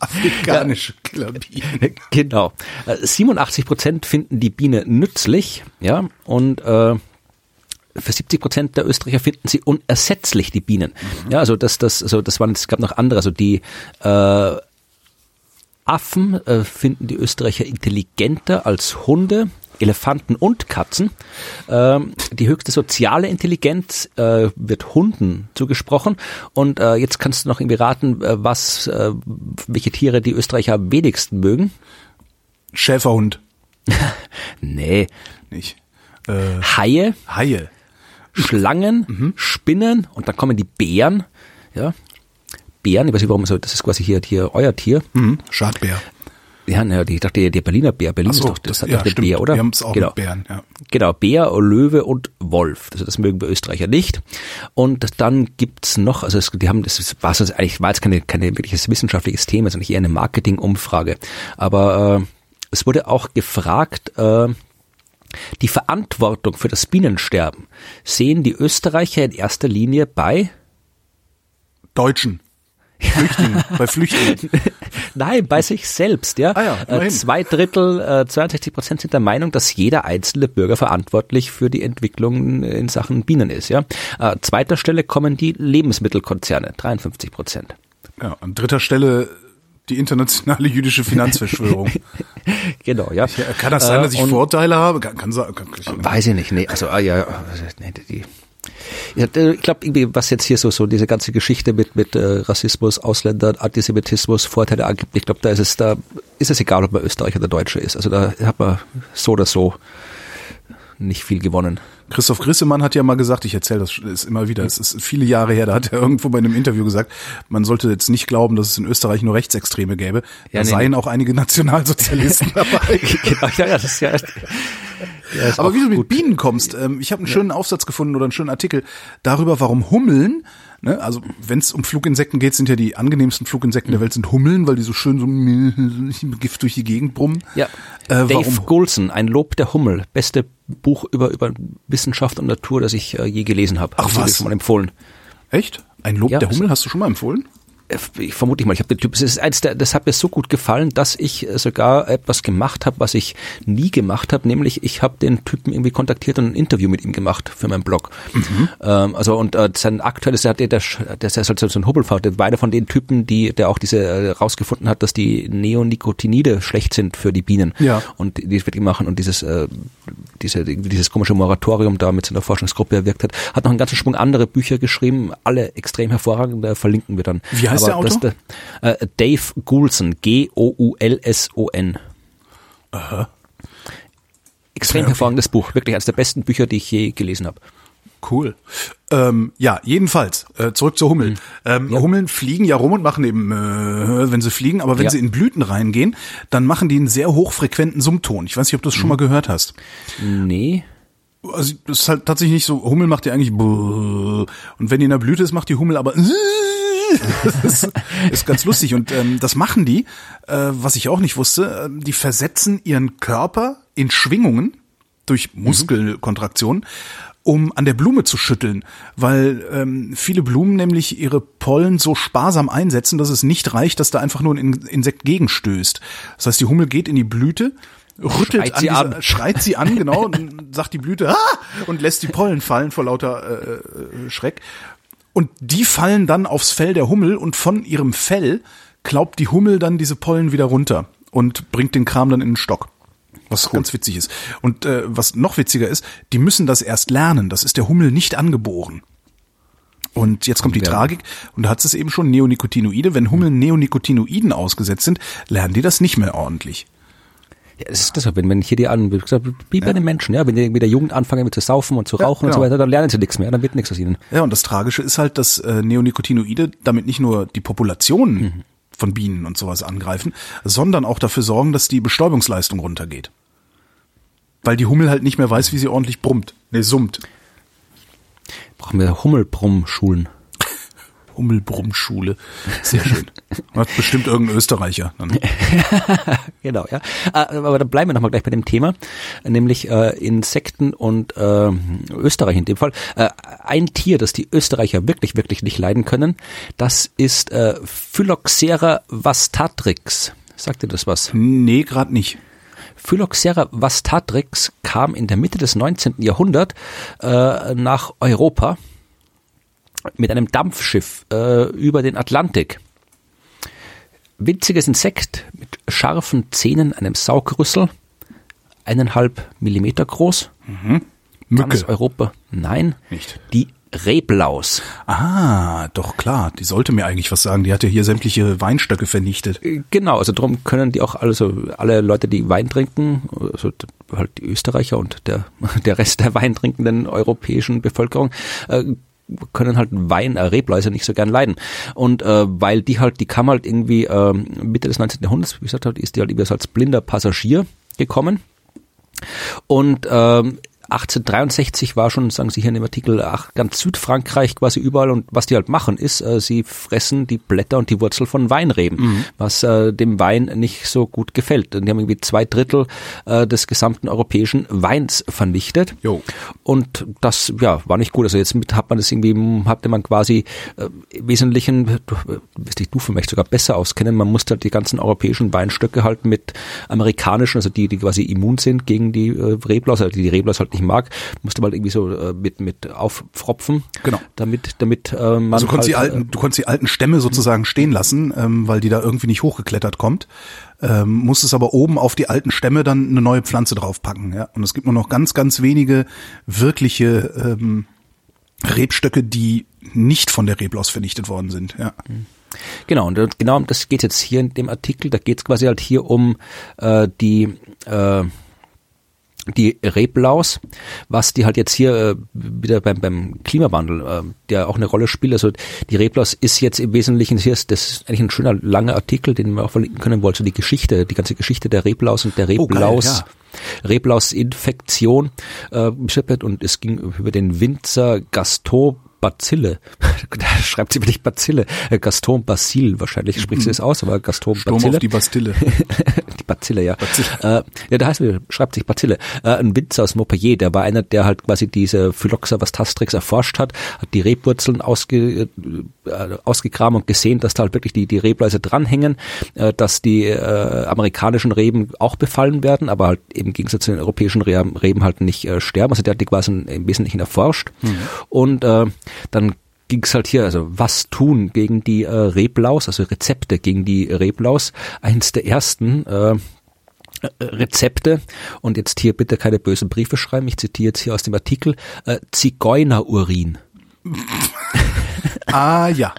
Afrikanische Killerbienen. genau. Äh, 87 Prozent finden die Biene nützlich, ja, und äh, für 70 Prozent der Österreicher finden sie unersetzlich, die Bienen. Ja, also das, das, also das waren, es gab noch andere, also die äh, Affen äh, finden die Österreicher intelligenter als Hunde, Elefanten und Katzen. Ähm, die höchste soziale Intelligenz äh, wird Hunden zugesprochen. Und äh, jetzt kannst du noch irgendwie raten, äh, was, äh, welche Tiere die Österreicher am wenigsten mögen. Schäferhund. Nee, Nicht. Äh, Haie, Haie. Schlangen, Spinnen und dann kommen die Bären. Ja, Bären, ich weiß nicht warum, so, das ist quasi hier, hier euer Tier. Hm, Schadbär. Ja, naja, ich dachte, der Berliner Bär, Berlin so, ist doch, das, das- hat ja, doch der stimmt. Bär, oder? Wir haben es auch genau. mit Bären, ja. Genau, Bär, Löwe und Wolf. Also das mögen wir Österreicher nicht. Und dann gibt's noch, also es, die haben, das war so, eigentlich war jetzt keine, keine wirkliches wissenschaftliches Thema, sondern eher eine Marketing-Umfrage. Aber äh, es wurde auch gefragt, äh, die Verantwortung für das Bienensterben sehen die Österreicher in erster Linie bei Deutschen. Flüchtlingen. bei Flüchtlingen. Nein, bei sich selbst, ja. Ah ja, äh, zwei Drittel, äh, 62 Prozent sind der Meinung, dass jeder einzelne Bürger verantwortlich für die Entwicklung in Sachen Bienen ist, ja. Äh, zweiter Stelle kommen die Lebensmittelkonzerne, 53 Prozent. Ja, an dritter Stelle die internationale jüdische Finanzverschwörung. Genau, ja. Kann das sein, Äh, dass ich und- Vorteile habe? Kann, kann, kann, kann, Weiß ich nicht, nee, also, ah, ja, nee, die, ich glaube irgendwie, was jetzt hier so, so diese ganze Geschichte mit, mit äh, Rassismus, Ausländern, Antisemitismus, Vorteile angibt, ich glaube, da ist es, da ist es egal, ob man Österreicher oder Deutsche ist. Also da hat man so oder so nicht viel gewonnen. Christoph Grissemann hat ja mal gesagt, ich erzähle das ist immer wieder, es ist viele Jahre her, da hat er irgendwo bei einem Interview gesagt, man sollte jetzt nicht glauben, dass es in Österreich nur Rechtsextreme gäbe. Da Ja, nee, seien auch einige Nationalsozialisten dabei. genau, ja, ja, das ist ja, ja ist Aber wie du mit gut. Bienen kommst, ähm, ich habe einen schönen Aufsatz gefunden oder einen schönen Artikel darüber, warum Hummeln, ne, also wenn es um Fluginsekten geht, sind ja die angenehmsten Fluginsekten der Welt sind Hummeln, weil die so schön so Gift durch die Gegend brummen. Ja. Äh, Dave warum? Goulson, Ein Lob der Hummel, beste Buch über, über Wissenschaft und Natur, das ich äh, je gelesen habe. Ach, dir was? Schon mal empfohlen. Echt? Ein Lob Ja, der Hummel hast du schon mal empfohlen? Ich vermute ich mal, ich habe den Typ, es ist eins der, das hat mir so gut gefallen, dass ich sogar etwas gemacht habe, was ich nie gemacht habe, nämlich ich habe den Typen irgendwie kontaktiert und ein Interview mit ihm gemacht für meinen Blog. Mhm. Ähm, also und äh, sein aktuelles, der, der, der, der ist halt so ein Hubbelfahrt, der war einer von den Typen, die, der auch diese äh, rausgefunden hat, dass die Neonicotinide schlecht sind für die Bienen. Ja. Und die wird ihm machen und dieses, äh, diese, dieses komische Moratorium da mit seiner Forschungsgruppe erwirkt hat, hat noch einen ganzen Schwung andere Bücher geschrieben, alle extrem hervorragend, da verlinken wir dann. Wie heißt der Autor? Der, äh, Dave Goulson, G-O-U-L-S-O-N. Aha. Extrem hervorragendes Buch, wirklich eines der besten Bücher, die ich je gelesen habe. Cool. Ähm, ja, jedenfalls, äh, zurück zur Hummel. Ähm, Ja. Hummeln fliegen ja rum und machen eben, äh, wenn sie fliegen, aber wenn Ja. sie in Blüten reingehen, dann machen die einen sehr hochfrequenten Summton. Ich weiß nicht, ob du das schon mal gehört hast. Nee. Also das ist halt tatsächlich nicht so, Hummel macht ja eigentlich und wenn die in der Blüte ist, macht die Hummel aber das ist, ganz lustig und ähm, das machen die, äh, was ich auch nicht wusste, äh, die versetzen ihren Körper in Schwingungen durch Muskelkontraktion, um an der Blume zu schütteln, weil ähm, viele Blumen nämlich ihre Pollen so sparsam einsetzen, dass es nicht reicht, dass da einfach nur ein In- Insekt gegenstößt. Das heißt, die Hummel geht in die Blüte, rüttelt Schreit sie an, dieser, an. schreit sie an, genau, und sagt die Blüte ah! und lässt die Pollen fallen vor lauter äh, äh, Schreck. Und die fallen dann aufs Fell der Hummel und von ihrem Fell klaubt die Hummel dann diese Pollen wieder runter und bringt den Kram dann in den Stock. Was ganz witzig ist. Und äh, was noch witziger ist, die müssen das erst lernen. Das ist der Hummel nicht angeboren. Und jetzt kommt die Ja. Tragik, und da hat es eben schon Neonicotinoide. Wenn Hummeln Neonicotinoiden ausgesetzt sind, lernen die das nicht mehr ordentlich. Ja, das ist das, wenn, wenn hier die an, wie gesagt, wie bei den Menschen, ja, wenn die mit der Jugend anfangen mit zu saufen und zu rauchen und so genau. weiter, dann lernen sie nichts mehr, dann wird nichts aus ihnen. Ja, und das Tragische ist halt, dass äh, Neonicotinoide damit nicht nur die Populationen von Bienen und sowas angreifen, sondern auch dafür sorgen, dass die Bestäubungsleistung runtergeht. Weil die Hummel halt nicht mehr weiß, wie sie ordentlich brummt. Nee, summt. Brauchen wir Hummelbrumm-Schulen. Hummelbrummschule. Sehr schön. Hat bestimmt irgendein Österreicher. Genau, ja. Äh, Aber dann bleiben wir nochmal gleich bei dem Thema, nämlich äh, Insekten und äh, Österreich in dem Fall. Äh, ein Tier, das die Österreicher wirklich, wirklich nicht leiden können, das ist äh, Phylloxera vastatrix. Sagt ihr das was? Nee, gerade nicht. Phylloxera vastatrix kam in der Mitte des 19. Jahrhunderts äh, nach Europa mit einem Dampfschiff äh, über den Atlantik. Winziges Insekt mit scharfen Zähnen, einem Saugrüssel, eineinhalb Millimeter groß. Ganz Mücke. Europa. Nein, Nicht. die Reblaus. Ah, doch klar. Die sollte mir eigentlich was sagen. Die hat ja hier sämtliche Weinstöcke vernichtet. Genau, also darum können die auch also alle Leute, die Wein trinken, also halt die Österreicher und der der Rest der weintrinkenden europäischen Bevölkerung äh, können halt Wein, äh, Rebläuse nicht so gern leiden. Und äh, weil die halt, die kam halt irgendwie äh, Mitte des 19. Jahrhunderts, wie gesagt, ist die halt als blinder Passagier gekommen. Und ähm, 1863 war schon, sagen Sie hier in dem Artikel, ach, ganz Südfrankreich quasi überall und was die halt machen ist, äh, sie fressen die Blätter und die Wurzel von Weinreben, was äh, dem Wein nicht so gut gefällt. Und die haben irgendwie zwei Drittel äh, des gesamten europäischen Weins vernichtet. Jo. Und das, ja, war nicht gut. Also jetzt mit, hat man das irgendwie, hatte man quasi äh, im Wesentlichen, du, äh, wirst dich du vielleicht sogar besser auskennen, man musste halt die ganzen europäischen Weinstöcke halt mit amerikanischen, also die, die quasi immun sind gegen die äh, Reblaus, also die die Reblaus halt nicht mag, musste man halt irgendwie so äh, mit, mit auffropfen. Genau. Damit, damit äh, man Also du konntest, halt, die alten, du konntest die alten Stämme sozusagen stehen lassen, ähm, weil die da irgendwie nicht hochgeklettert kommt. Ähm, musstest aber oben auf die alten Stämme dann eine neue Pflanze draufpacken. Ja? Und es gibt nur noch ganz, ganz wenige wirkliche ähm, Rebstöcke, die nicht von der Reblaus vernichtet worden sind. Ja. Genau, und äh, genau um das geht jetzt hier in dem Artikel. Da geht es quasi halt hier um äh, die äh, die Reblaus, was die halt jetzt hier äh, wieder beim, beim Klimawandel, äh, der auch eine Rolle spielt. Also die Reblaus ist jetzt im Wesentlichen, hier ist, das ist eigentlich ein schöner langer Artikel, den wir auch verlinken können wollen, so die Geschichte, die ganze Geschichte der Reblaus und der Oh, geil, Reblaus. ja. Reblaus-Infektion äh, und es ging über den Winzer Gaston Bazille. Da schreibt sie wirklich Bazille. Äh, Gaston Basil, wahrscheinlich spricht sie es aus, aber Gaston Sturm Bazille. auf die Bastille. die Bazille, ja. Äh, ja, da heißt schreibt sich Bazille. Äh, ein Winzer aus Montpellier, der war einer, der halt quasi diese Phylloxera vastastrix erforscht hat, hat die Rebwurzeln ausge, äh, ausgegraben und gesehen, dass da halt wirklich die, die Rebläuse dranhängen, äh, dass die äh, amerikanischen Reben auch befallen werden, aber halt im Gegensatz zu den europäischen Reben, halt nicht äh, sterben. Also der hat die quasi im Wesentlichen erforscht. Und äh, dann ging es halt hier, also was tun gegen die äh, Reblaus, also Rezepte gegen die Reblaus. Eins der ersten äh, Rezepte und jetzt hier bitte keine bösen Briefe schreiben, ich zitiere jetzt hier aus dem Artikel, äh, Zigeunerurin. ah ja.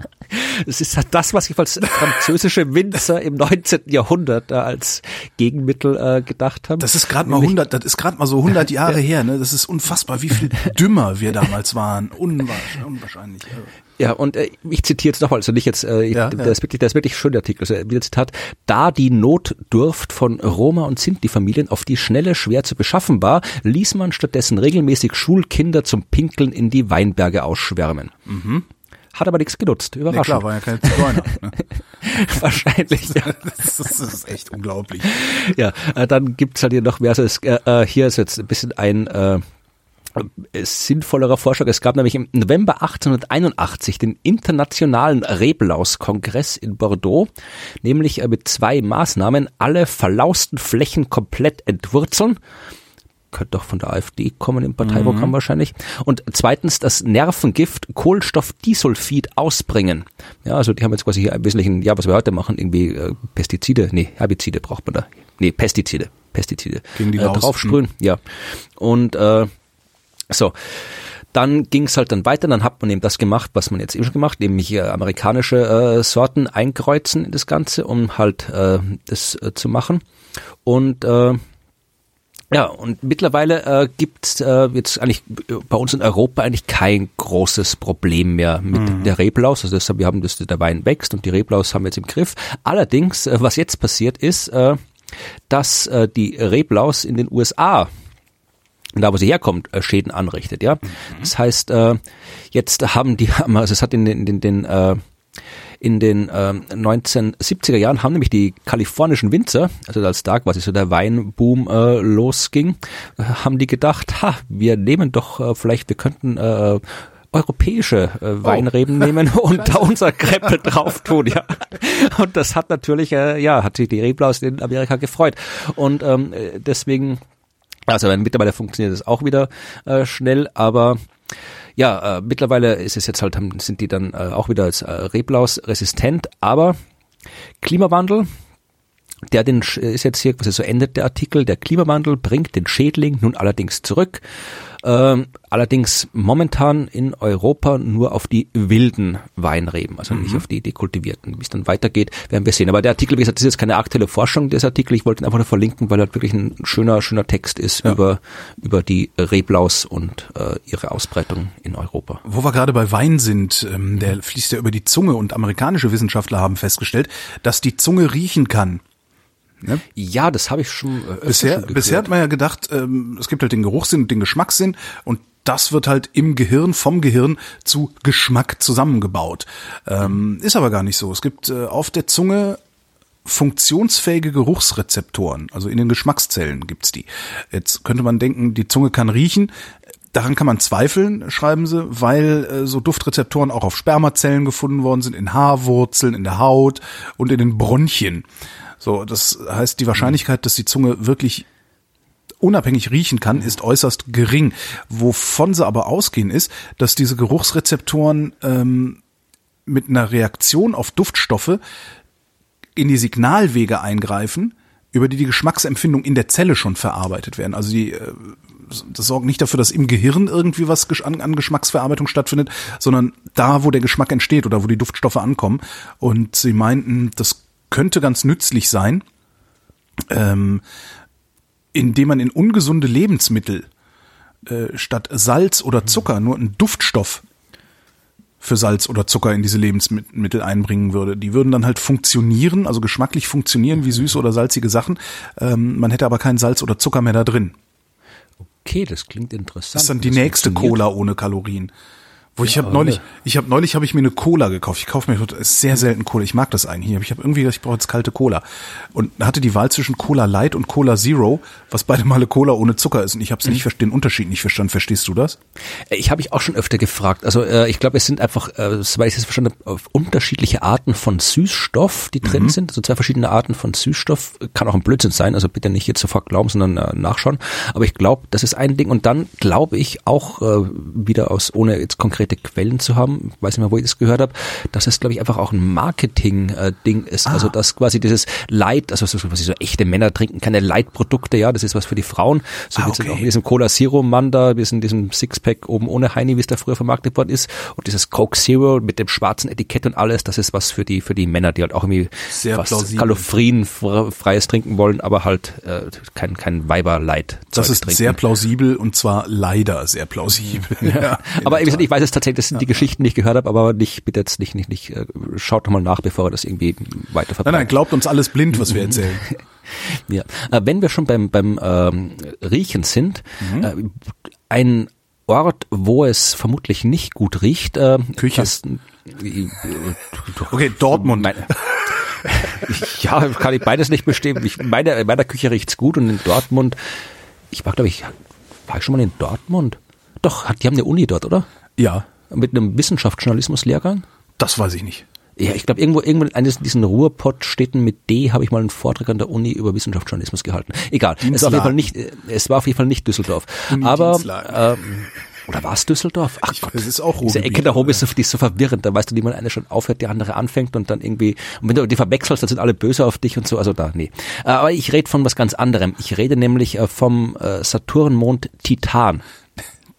Es ist halt das, was ich als französische Winzer im 19. Jahrhundert äh, als Gegenmittel äh, gedacht haben. Das ist gerade mal 100, das ist gerade mal so 100 Jahre her, ne? Das ist unfassbar, wie viel dümmer wir damals waren. Unwahrscheinlich. unwahrscheinlich. Ja, und äh, ich zitiere jetzt nochmal, also nicht jetzt, äh, Ja, das ja. ist wirklich, das ist wirklich schön, der Artikel. Also, wieder Zitat, da die Notdurft von Roma und Sinti-Familien auf die Schnelle schwer zu beschaffen war, ließ man stattdessen regelmäßig Schulkinder zum Pinkeln in die Weinberge ausschwärmen. Hat aber nichts genutzt, überraschend. klar, war ja kein Zigeuner. Ne? Wahrscheinlich, ja. Das, ist, das ist echt unglaublich. Ja, äh, dann gibt's halt hier noch mehr. Also es, äh, äh, hier ist jetzt ein bisschen ein äh, äh, sinnvollerer Vorschlag. Es gab nämlich im November 1881 den Internationalen Reblaus-Kongress in Bordeaux, nämlich äh, mit zwei Maßnahmen, alle verlausten Flächen komplett entwurzeln. Könnte doch von der AfD kommen im Parteiprogramm wahrscheinlich. Und zweitens das Nervengift Kohlenstoffdisulfid ausbringen. Ja, also die haben jetzt quasi hier im Wesentlichen, ja, was wir heute machen, irgendwie äh, Pestizide, nee, Herbizide braucht man da. Nee, Pestizide, Pestizide. Gegen die äh, draufsprühen, ja. Und äh, so. Dann ging es halt dann weiter, dann hat man eben das gemacht, was man jetzt eben schon gemacht, nämlich äh, amerikanische äh, Sorten einkreuzen in das Ganze, um halt äh, das äh, zu machen. Und äh, ja, und mittlerweile äh, gibt äh, jetzt eigentlich bei uns in Europa eigentlich kein großes Problem mehr mit der Reblaus. Also deshalb, wir haben das, der Wein wächst und die Reblaus haben wir jetzt im Griff. Allerdings, äh, was jetzt passiert ist, äh, dass äh, die Reblaus in den USA da wo sie herkommt, äh, Schäden anrichtet, ja. Das heißt, äh, jetzt haben die, also es hat in den, in den, den äh, in den ähm, 1970er Jahren haben nämlich die kalifornischen Winzer, also als da quasi so der Weinboom äh, losging, äh, haben die gedacht, ha, wir nehmen doch äh, vielleicht, wir könnten äh, europäische äh, Weinreben nehmen und da unser Kreppel drauf tun, ja. Und das hat natürlich, äh, ja, hat sich die Reblaus in Amerika gefreut. Und ähm, äh, deswegen also mittlerweile funktioniert es auch wieder äh, schnell, aber ja, äh, mittlerweile ist es jetzt halt, sind die dann äh, auch wieder als äh, Reblaus resistent, aber Klimawandel, der den ist jetzt hier quasi so endet der Artikel, der Klimawandel bringt den Schädling nun allerdings zurück. Ähm, allerdings momentan in Europa nur auf die wilden Weinreben, also nicht auf die, die kultivierten. Wie es dann weitergeht, werden wir sehen. Aber der Artikel, wie gesagt, das ist jetzt keine aktuelle Forschung des Artikel. Ich wollte ihn einfach nur verlinken, weil er wirklich ein schöner, schöner Text ist über, über die Reblaus und äh, ihre Ausbreitung in Europa. Wo wir gerade bei Wein sind, ähm, der fließt ja über die Zunge und amerikanische Wissenschaftler haben festgestellt, dass die Zunge riechen kann. Ja, das habe ich schon äh, Bisher, schon bisher hat man ja gedacht, ähm, es gibt halt den Geruchssinn und den Geschmackssinn und das wird halt im Gehirn, vom Gehirn zu Geschmack zusammengebaut. Ähm, ist aber gar nicht so. Es gibt äh, auf der Zunge funktionsfähige Geruchsrezeptoren, also in den Geschmackszellen gibt's die. Jetzt könnte man denken, die Zunge kann riechen. Daran kann man zweifeln, schreiben sie, weil äh, so Duftrezeptoren auch auf Spermazellen gefunden worden sind, in Haarwurzeln, in der Haut und in den Bronchien. So, das heißt, die Wahrscheinlichkeit, dass die Zunge wirklich unabhängig riechen kann, ist äußerst gering. Wovon sie aber ausgehen, ist, dass diese Geruchsrezeptoren ähm, mit einer Reaktion auf Duftstoffe in die Signalwege eingreifen, über die die Geschmacksempfindung in der Zelle schon verarbeitet werden. Also die, äh, das sorgt nicht dafür, dass im Gehirn irgendwie was an, an Geschmacksverarbeitung stattfindet, sondern da, wo der Geschmack entsteht oder wo die Duftstoffe ankommen. Und sie meinten, das könnte ganz nützlich sein, ähm, indem man in ungesunde Lebensmittel äh, statt Salz oder Zucker nur einen Duftstoff für Salz oder Zucker in diese Lebensmittel einbringen würde. Die würden dann halt funktionieren, also geschmacklich funktionieren wie süße oder salzige Sachen. Ähm, man hätte aber kein Salz oder Zucker mehr da drin. Okay, das klingt interessant. Das ist dann die nächste. Cola ohne Kalorien. Wo ich habe neulich, ich habe neulich habe ich mir eine Cola gekauft. Ich kaufe mir sehr selten Cola. Ich mag das eigentlich. Ich habe irgendwie gedacht, ich brauche jetzt kalte Cola und hatte die Wahl zwischen Cola Light und Cola Zero, was beide Male Cola ohne Zucker ist. Und ich habe es nicht den Unterschied nicht verstanden. Verstehst du das? Ich habe mich auch schon öfter gefragt. Also äh, ich glaube, es sind einfach, äh, soweit ich es verstanden habe, unterschiedliche Arten von Süßstoff, die drin mhm. sind. Also zwei verschiedene Arten von Süßstoff. Kann auch ein Blödsinn sein. Also bitte nicht jetzt sofort glauben, sondern äh, nachschauen. Aber ich glaube, das ist ein Ding. Und dann glaube ich auch äh, wieder aus ohne jetzt konkrete Quellen zu haben, weiß nicht mehr, wo ich das gehört habe, dass es, glaube ich, einfach auch ein Marketing-Ding ist. Ah. Also dass quasi dieses Light, also so, was so echte Männer trinken keine Light-Produkte, ja, das ist was für die Frauen. So ah, okay. auch in diesem Cola Zero Mann da, wir sind in diesem Sixpack oben ohne Heini, wie es da früher vermarktet worden ist. Und dieses Coke Zero mit dem schwarzen Etikett und alles, das ist was für die, für die Männer, die halt auch irgendwie Sehr was plausibel. kalorienfreies trinken wollen, aber halt äh, kein, kein Weiber-Light. Das ist trinken. sehr plausibel und zwar leider sehr plausibel. Ja. aber ich weiß es tatsächlich, das sind die Geschichten, die ich gehört habe, aber nicht, bitte jetzt nicht, nicht, nicht, äh, schaut doch mal nach, bevor er das irgendwie weiter verbreitet. Nein, nein, glaubt uns alles blind, was wir erzählen. ja. Äh, wenn wir schon beim, beim ähm, Riechen sind, mhm. äh, ein Ort, wo es vermutlich nicht gut riecht. Äh, Küche. Das, okay, Dortmund. Meine, ja, kann ich beides nicht bestimmen. Ich, meine, in meiner Küche riecht's gut und in Dortmund, ich war glaube ich, war ich schon mal in Dortmund? Doch, die haben eine Uni dort, oder? Ja. Mit einem Wissenschaftsjournalismus-Lehrgang? Das weiß ich nicht. Ja, ich glaube, irgendwo, irgendwo in eines diesen Ruhrpott-Städten mit D habe ich mal einen Vortrag an der Uni über Wissenschaftsjournalismus gehalten. Egal. Es war auf jeden Fall nicht, es war auf jeden Fall nicht Düsseldorf. Aber, ähm, oder war es Düsseldorf? Ach ich, Gott, das ist auch Ruhrgebiet, Diese Ecke da oben ist so, die ist so verwirrend. Da weißt du, wie man eine schon aufhört, die andere anfängt und dann irgendwie, und wenn du die verwechselst, dann sind alle böse auf dich und so. Also da, nee. Äh, aber ich rede von was ganz anderem. Ich rede nämlich äh, vom äh, Saturnmond Titan.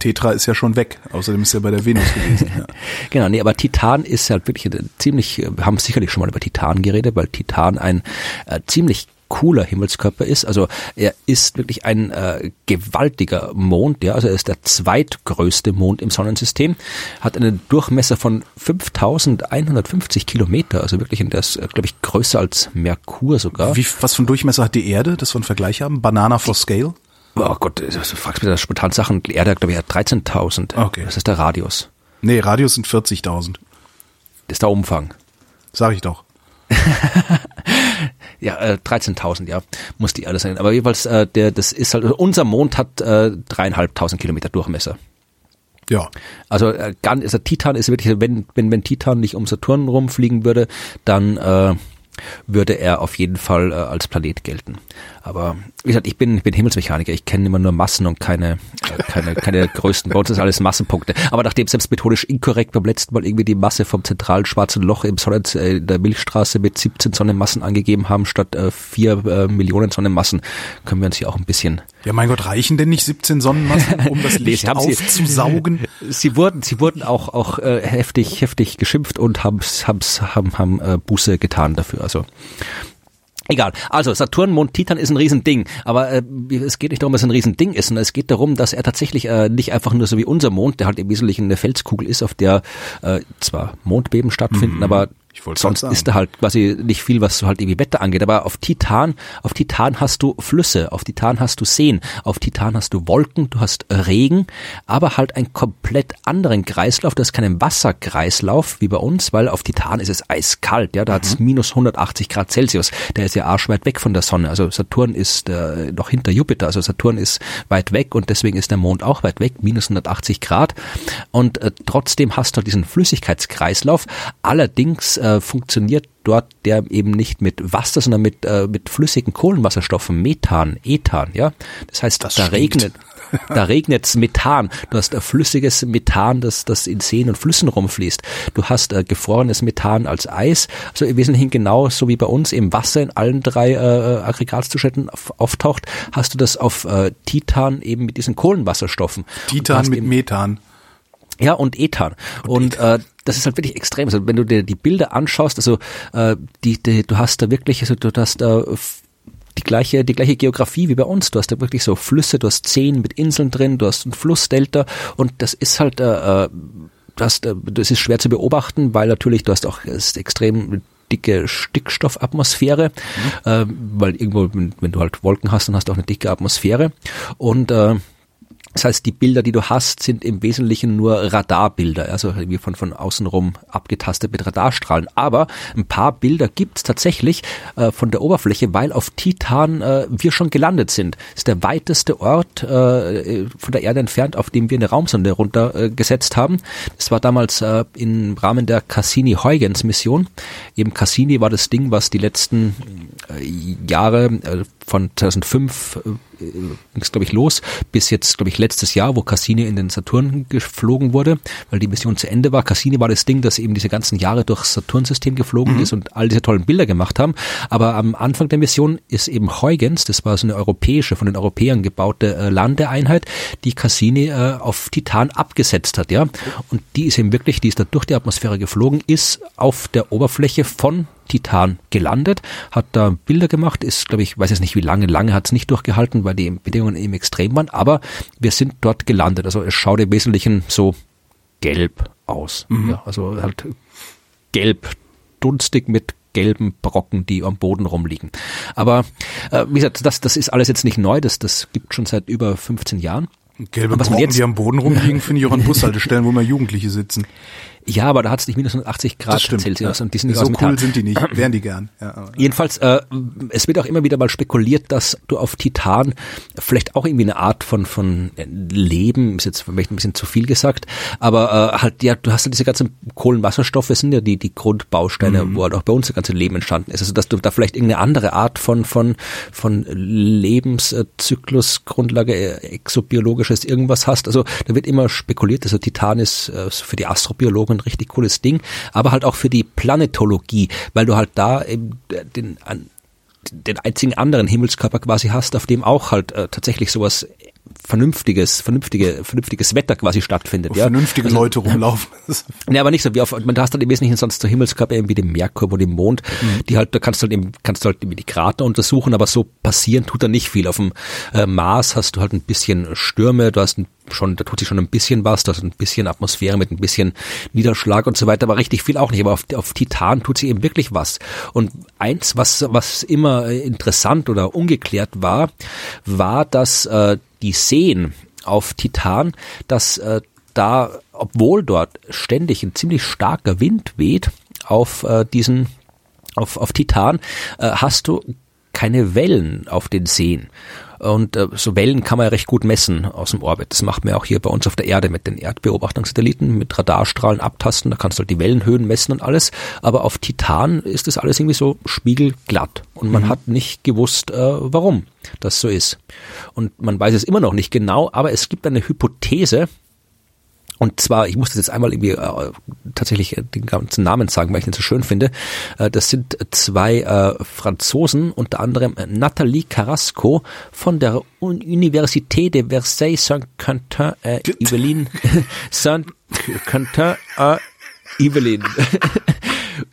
Tetra ist ja schon weg. Außerdem ist er bei der Venus gewesen. Ja. genau, nee, aber Titan ist halt wirklich ziemlich, wir haben sicherlich schon mal über Titan geredet, weil Titan ein äh, ziemlich cooler Himmelskörper ist. Also er ist wirklich ein äh, gewaltiger Mond, ja, also er ist der zweitgrößte Mond im Sonnensystem, hat einen Durchmesser von 5150 Kilometer, also wirklich in das, äh, glaube ich, größer als Merkur sogar. Wie, was für einen Durchmesser hat die Erde, dass wir einen Vergleich haben? Banana for Scale? Oh Gott, du fragst mir das spontan Sachen. Die Erde hat, glaube ich, 13.000. Okay. Das ist der Radius. Nee, Radius sind 40.000. Das ist der Umfang. Sag ich doch. ja, äh, 13.000, ja, muss die Erde sein. Aber jeweils, äh, der, das ist halt, unser Mond hat äh, dreieinhalbtausend Kilometer Durchmesser. Ja. Also, äh, also Titan ist wirklich, wenn, wenn, wenn Titan nicht um Saturn rumfliegen würde, dann äh, würde er auf jeden Fall äh, als Planet gelten. Aber wie gesagt, ich bin, ich bin Himmelsmechaniker, ich kenne immer nur Massen und keine, äh, keine, keine größten. Bei uns ist alles Massenpunkte. Aber nachdem selbst methodisch inkorrekt beim letzten Mal irgendwie die Masse vom zentralen schwarzen Loch im Sonne, äh, der Milchstraße mit 17 Sonnenmassen angegeben haben, statt äh, 4 äh, Millionen Sonnenmassen, können wir uns hier auch ein bisschen. Ja, mein Gott, reichen denn nicht 17 Sonnenmassen, um das Licht nee, aufzusaugen? Sie, sie wurden, sie wurden auch, auch äh, heftig, heftig geschimpft und haben's, haben's, haben, haben äh, Buße getan dafür. Also Egal. Also Saturn, Mond, Titan ist ein Riesending, aber äh, es geht nicht darum, dass es ein Riesending ist, sondern es geht darum, dass er tatsächlich äh, nicht einfach nur so wie unser Mond, der halt im Wesentlichen eine Felskugel ist, auf der äh, zwar Mondbeben stattfinden, mhm. aber Sonst ist da halt quasi nicht viel, was so halt irgendwie Wetter angeht. Aber auf Titan, auf Titan hast du Flüsse, auf Titan hast du Seen, auf Titan hast du Wolken, du hast Regen, aber halt einen komplett anderen Kreislauf. Das ist keinen Wasserkreislauf wie bei uns, weil auf Titan ist es eiskalt. Ja, da mhm. hat es minus 180 Grad Celsius. Der ist ja arschweit weg von der Sonne. Also Saturn ist äh, noch hinter Jupiter. Also Saturn ist weit weg und deswegen ist der Mond auch weit weg, minus 180 Grad. Und äh, trotzdem hast du diesen Flüssigkeitskreislauf. Allerdings äh, funktioniert dort der eben nicht mit Wasser, sondern mit, äh, mit flüssigen Kohlenwasserstoffen, Methan, Ethan, ja. Das heißt, das da stimmt. regnet, da regnet's Methan. Du hast äh, flüssiges Methan, das, das in Seen und Flüssen rumfließt. Du hast äh, gefrorenes Methan als Eis. Also im Wesentlichen genau so wie bei uns im Wasser in allen drei äh, Aggregatzuständen auftaucht, hast du das auf äh, Titan eben mit diesen Kohlenwasserstoffen. Titan mit Methan. Ja, und Ethan. Und, und äh, das ist halt wirklich extrem. Also wenn du dir die Bilder anschaust, also äh, die, die, du hast da wirklich, also du hast da die gleiche, die gleiche Geografie wie bei uns. Du hast da wirklich so Flüsse, du hast Zehen mit Inseln drin, du hast ein Flussdelta und das ist halt, äh, äh du hast, äh, das ist schwer zu beobachten, weil natürlich du hast auch ist extrem dicke Stickstoffatmosphäre, mhm. äh, weil irgendwo, wenn, wenn, du halt Wolken hast, dann hast du auch eine dicke Atmosphäre und äh, Das heißt, die Bilder, die du hast, sind im Wesentlichen nur Radarbilder, also wie von, von außenrum abgetastet mit Radarstrahlen. Aber ein paar Bilder gibt's tatsächlich äh, von der Oberfläche, weil auf Titan äh, wir schon gelandet sind. Das ist der weiteste Ort äh, von der Erde entfernt, auf dem wir eine Raumsonde runtergesetzt äh, haben. Das war damals äh, im Rahmen der Cassini-Huygens-Mission. Eben Cassini war das Ding, was die letzten äh, Jahre äh, von 2005 ging es, glaube ich, los, bis jetzt, glaube ich, letztes Jahr, wo Cassini in den Saturn geflogen wurde, weil die Mission zu Ende war. Cassini war das Ding, das eben diese ganzen Jahre durchs Saturnsystem geflogen mhm. ist und all diese tollen Bilder gemacht haben. Aber am Anfang der Mission ist eben Huygens, das war so eine europäische, von den Europäern gebaute äh, Landeeinheit, die Cassini äh, auf Titan abgesetzt hat, ja. Und die ist eben wirklich, die ist da durch die Atmosphäre geflogen, ist auf der Oberfläche von Titan gelandet, hat da Bilder gemacht, ist, glaube ich, weiß jetzt nicht wie lange, lange hat es nicht durchgehalten, weil die Bedingungen eben extrem waren, aber wir sind dort gelandet. Also es schaut im Wesentlichen so gelb aus. Mhm. Ja, also halt gelb, dunstig mit gelben Brocken, die am Boden rumliegen. Aber äh, wie gesagt, das, das ist alles jetzt nicht neu, das, das gibt schon seit über 15 Jahren. Gelbe Brocken, die am Boden rumliegen, finde ich auch an Bushaltestellen, wo mal Jugendliche sitzen. Ja, aber da hat es nicht minus 180 Grad Celsius ja. und die sind nicht so cool sind die nicht, wären die gern. Ja, aber, Jedenfalls, äh, es wird auch immer wieder mal spekuliert, dass du auf Titan vielleicht auch irgendwie eine Art von von Leben, ist jetzt vielleicht ein bisschen zu viel gesagt, aber äh, halt ja, du hast ja diese ganzen Kohlenwasserstoffe sind ja die die Grundbausteine, mhm. wo halt auch bei uns das ganze Leben entstanden ist. Also dass du da vielleicht irgendeine andere Art von von von Lebenszyklus, Grundlage, äh, exobiologisches irgendwas hast. Also da wird immer spekuliert, also Titan ist äh, für die Astrobiologen ein richtig cooles Ding, aber halt auch für die Planetologie, weil du halt da den, den einzigen anderen Himmelskörper quasi hast, auf dem auch halt äh, tatsächlich sowas vernünftiges, vernünftige, vernünftiges Wetter quasi stattfindet. Wo ja. Vernünftige also, Leute rumlaufen. ja, aber nicht so wie auf, man hast dann im Wesentlichen sonst so Himmelskörper eben wie den Merkur oder den Mond, mhm. die halt, da kannst du halt eben, kannst du halt irgendwie die Krater untersuchen, aber so passieren tut da nicht viel. Auf dem äh, Mars hast du halt ein bisschen Stürme, du hast ein schon, da tut sich schon ein bisschen was, da ist ein bisschen Atmosphäre mit ein bisschen Niederschlag und so weiter, aber richtig viel auch nicht. Aber auf, auf Titan tut sich eben wirklich was. Und eins, was, was immer interessant oder ungeklärt war, war, dass äh, die Seen auf Titan, dass äh, da, obwohl dort ständig ein ziemlich starker Wind weht auf äh, diesen auf, auf Titan, äh, hast du keine Wellen auf den Seen. Und äh, so Wellen kann man ja recht gut messen aus dem Orbit. Das macht man ja auch hier bei uns auf der Erde mit den Erdbeobachtungssatelliten, mit Radarstrahlen abtasten, da kannst du halt die Wellenhöhen messen und alles. Aber auf Titan ist das alles irgendwie so spiegelglatt. Und man mhm. hat nicht gewusst, äh, warum das so ist. Und man weiß es immer noch nicht genau, aber es gibt eine Hypothese, und zwar, ich muss das jetzt einmal irgendwie äh, tatsächlich den ganzen Namen sagen, weil ich den so schön finde. Äh, das sind zwei äh, Franzosen, unter anderem Nathalie Carrasco von der Université de Versailles Saint-Quentin, äh, Yvelines Saint-Quentin, äh, Yvelines.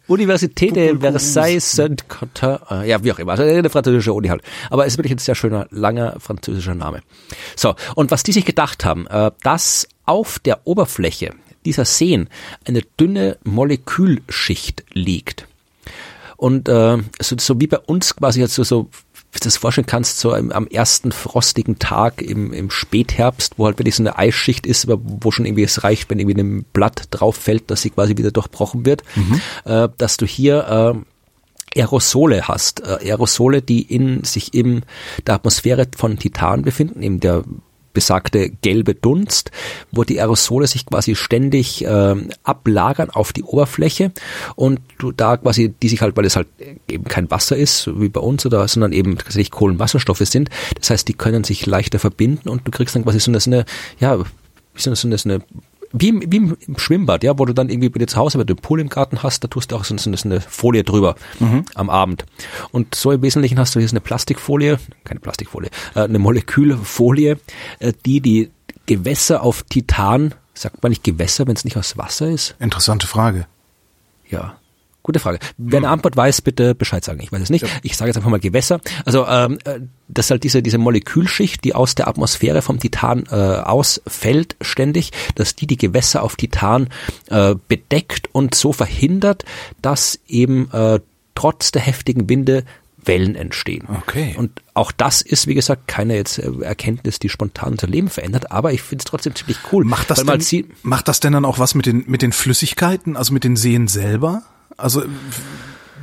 Université de Versailles Saint-Quentin, äh, ja, wie auch immer, also eine französische Uni halt. Aber es ist wirklich ein sehr schöner, langer französischer Name. So, und was die sich gedacht haben, äh, dass auf der Oberfläche dieser Seen eine dünne Molekülschicht liegt. Und äh, so, so wie bei uns quasi jetzt so, so wie du das vorstellen kannst, so im, am ersten frostigen Tag im, im Spätherbst, wo halt wirklich so eine Eisschicht ist, wo schon irgendwie es reicht, wenn irgendwie ein Blatt drauf fällt, dass sie quasi wieder durchbrochen wird, mhm. äh, dass du hier äh, Aerosole hast, äh, Aerosole, die in sich in der Atmosphäre von Titan befinden, eben der besagte gelbe Dunst, wo die Aerosole sich quasi ständig äh, ablagern auf die Oberfläche und du da quasi, die sich halt, weil es halt eben kein Wasser ist, wie bei uns, oder, sondern eben tatsächlich Kohlenwasserstoffe sind. Das heißt, die können sich leichter verbinden und du kriegst dann quasi so eine, ja, wie so eine, so eine wie im, wie im Schwimmbad, ja, wo du dann irgendwie bei dir zu Hause, wenn du einen Pool im Garten hast, da tust du auch so, so eine Folie drüber mhm. am Abend. Und so im Wesentlichen hast du hier so eine Plastikfolie, keine Plastikfolie, äh, eine Molekülfolie, äh, die die Gewässer auf Titan, sagt man nicht Gewässer, wenn es nicht aus Wasser ist? Interessante Frage. Ja. Gute Frage. Wer eine hm. Antwort weiß, bitte Bescheid sagen. Ich weiß es nicht. Ja. Ich sage jetzt einfach mal Gewässer. Also ähm, äh, das ist halt diese, diese Molekülschicht, die aus der Atmosphäre vom Titan äh, ausfällt ständig, dass die die Gewässer auf Titan äh, bedeckt und so verhindert, dass eben äh, trotz der heftigen Winde Wellen entstehen. Okay. Und auch das ist, wie gesagt, keine jetzt äh, Erkenntnis, die spontan unser Leben verändert, aber ich finde es trotzdem ziemlich cool. Macht das, denn, macht das denn dann auch was mit den, mit den Flüssigkeiten, also mit den Seen selber? Also,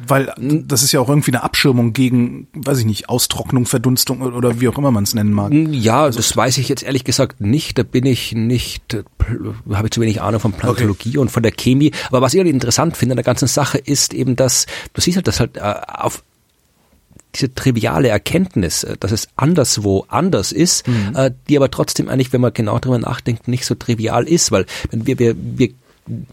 weil das ist ja auch irgendwie eine Abschirmung gegen, weiß ich nicht, Austrocknung, Verdunstung oder wie auch immer man es nennen mag. Ja, das weiß ich jetzt ehrlich gesagt nicht. Da bin ich nicht, äh, habe ich zu wenig Ahnung von Plantologie und von der Chemie. Aber was ich halt interessant finde an der ganzen Sache ist eben, dass du siehst halt, dass halt äh, auf diese triviale Erkenntnis, äh, dass es anderswo anders ist, äh, die aber trotzdem eigentlich, wenn man genau darüber nachdenkt, nicht so trivial ist, weil wenn wir, wir, wir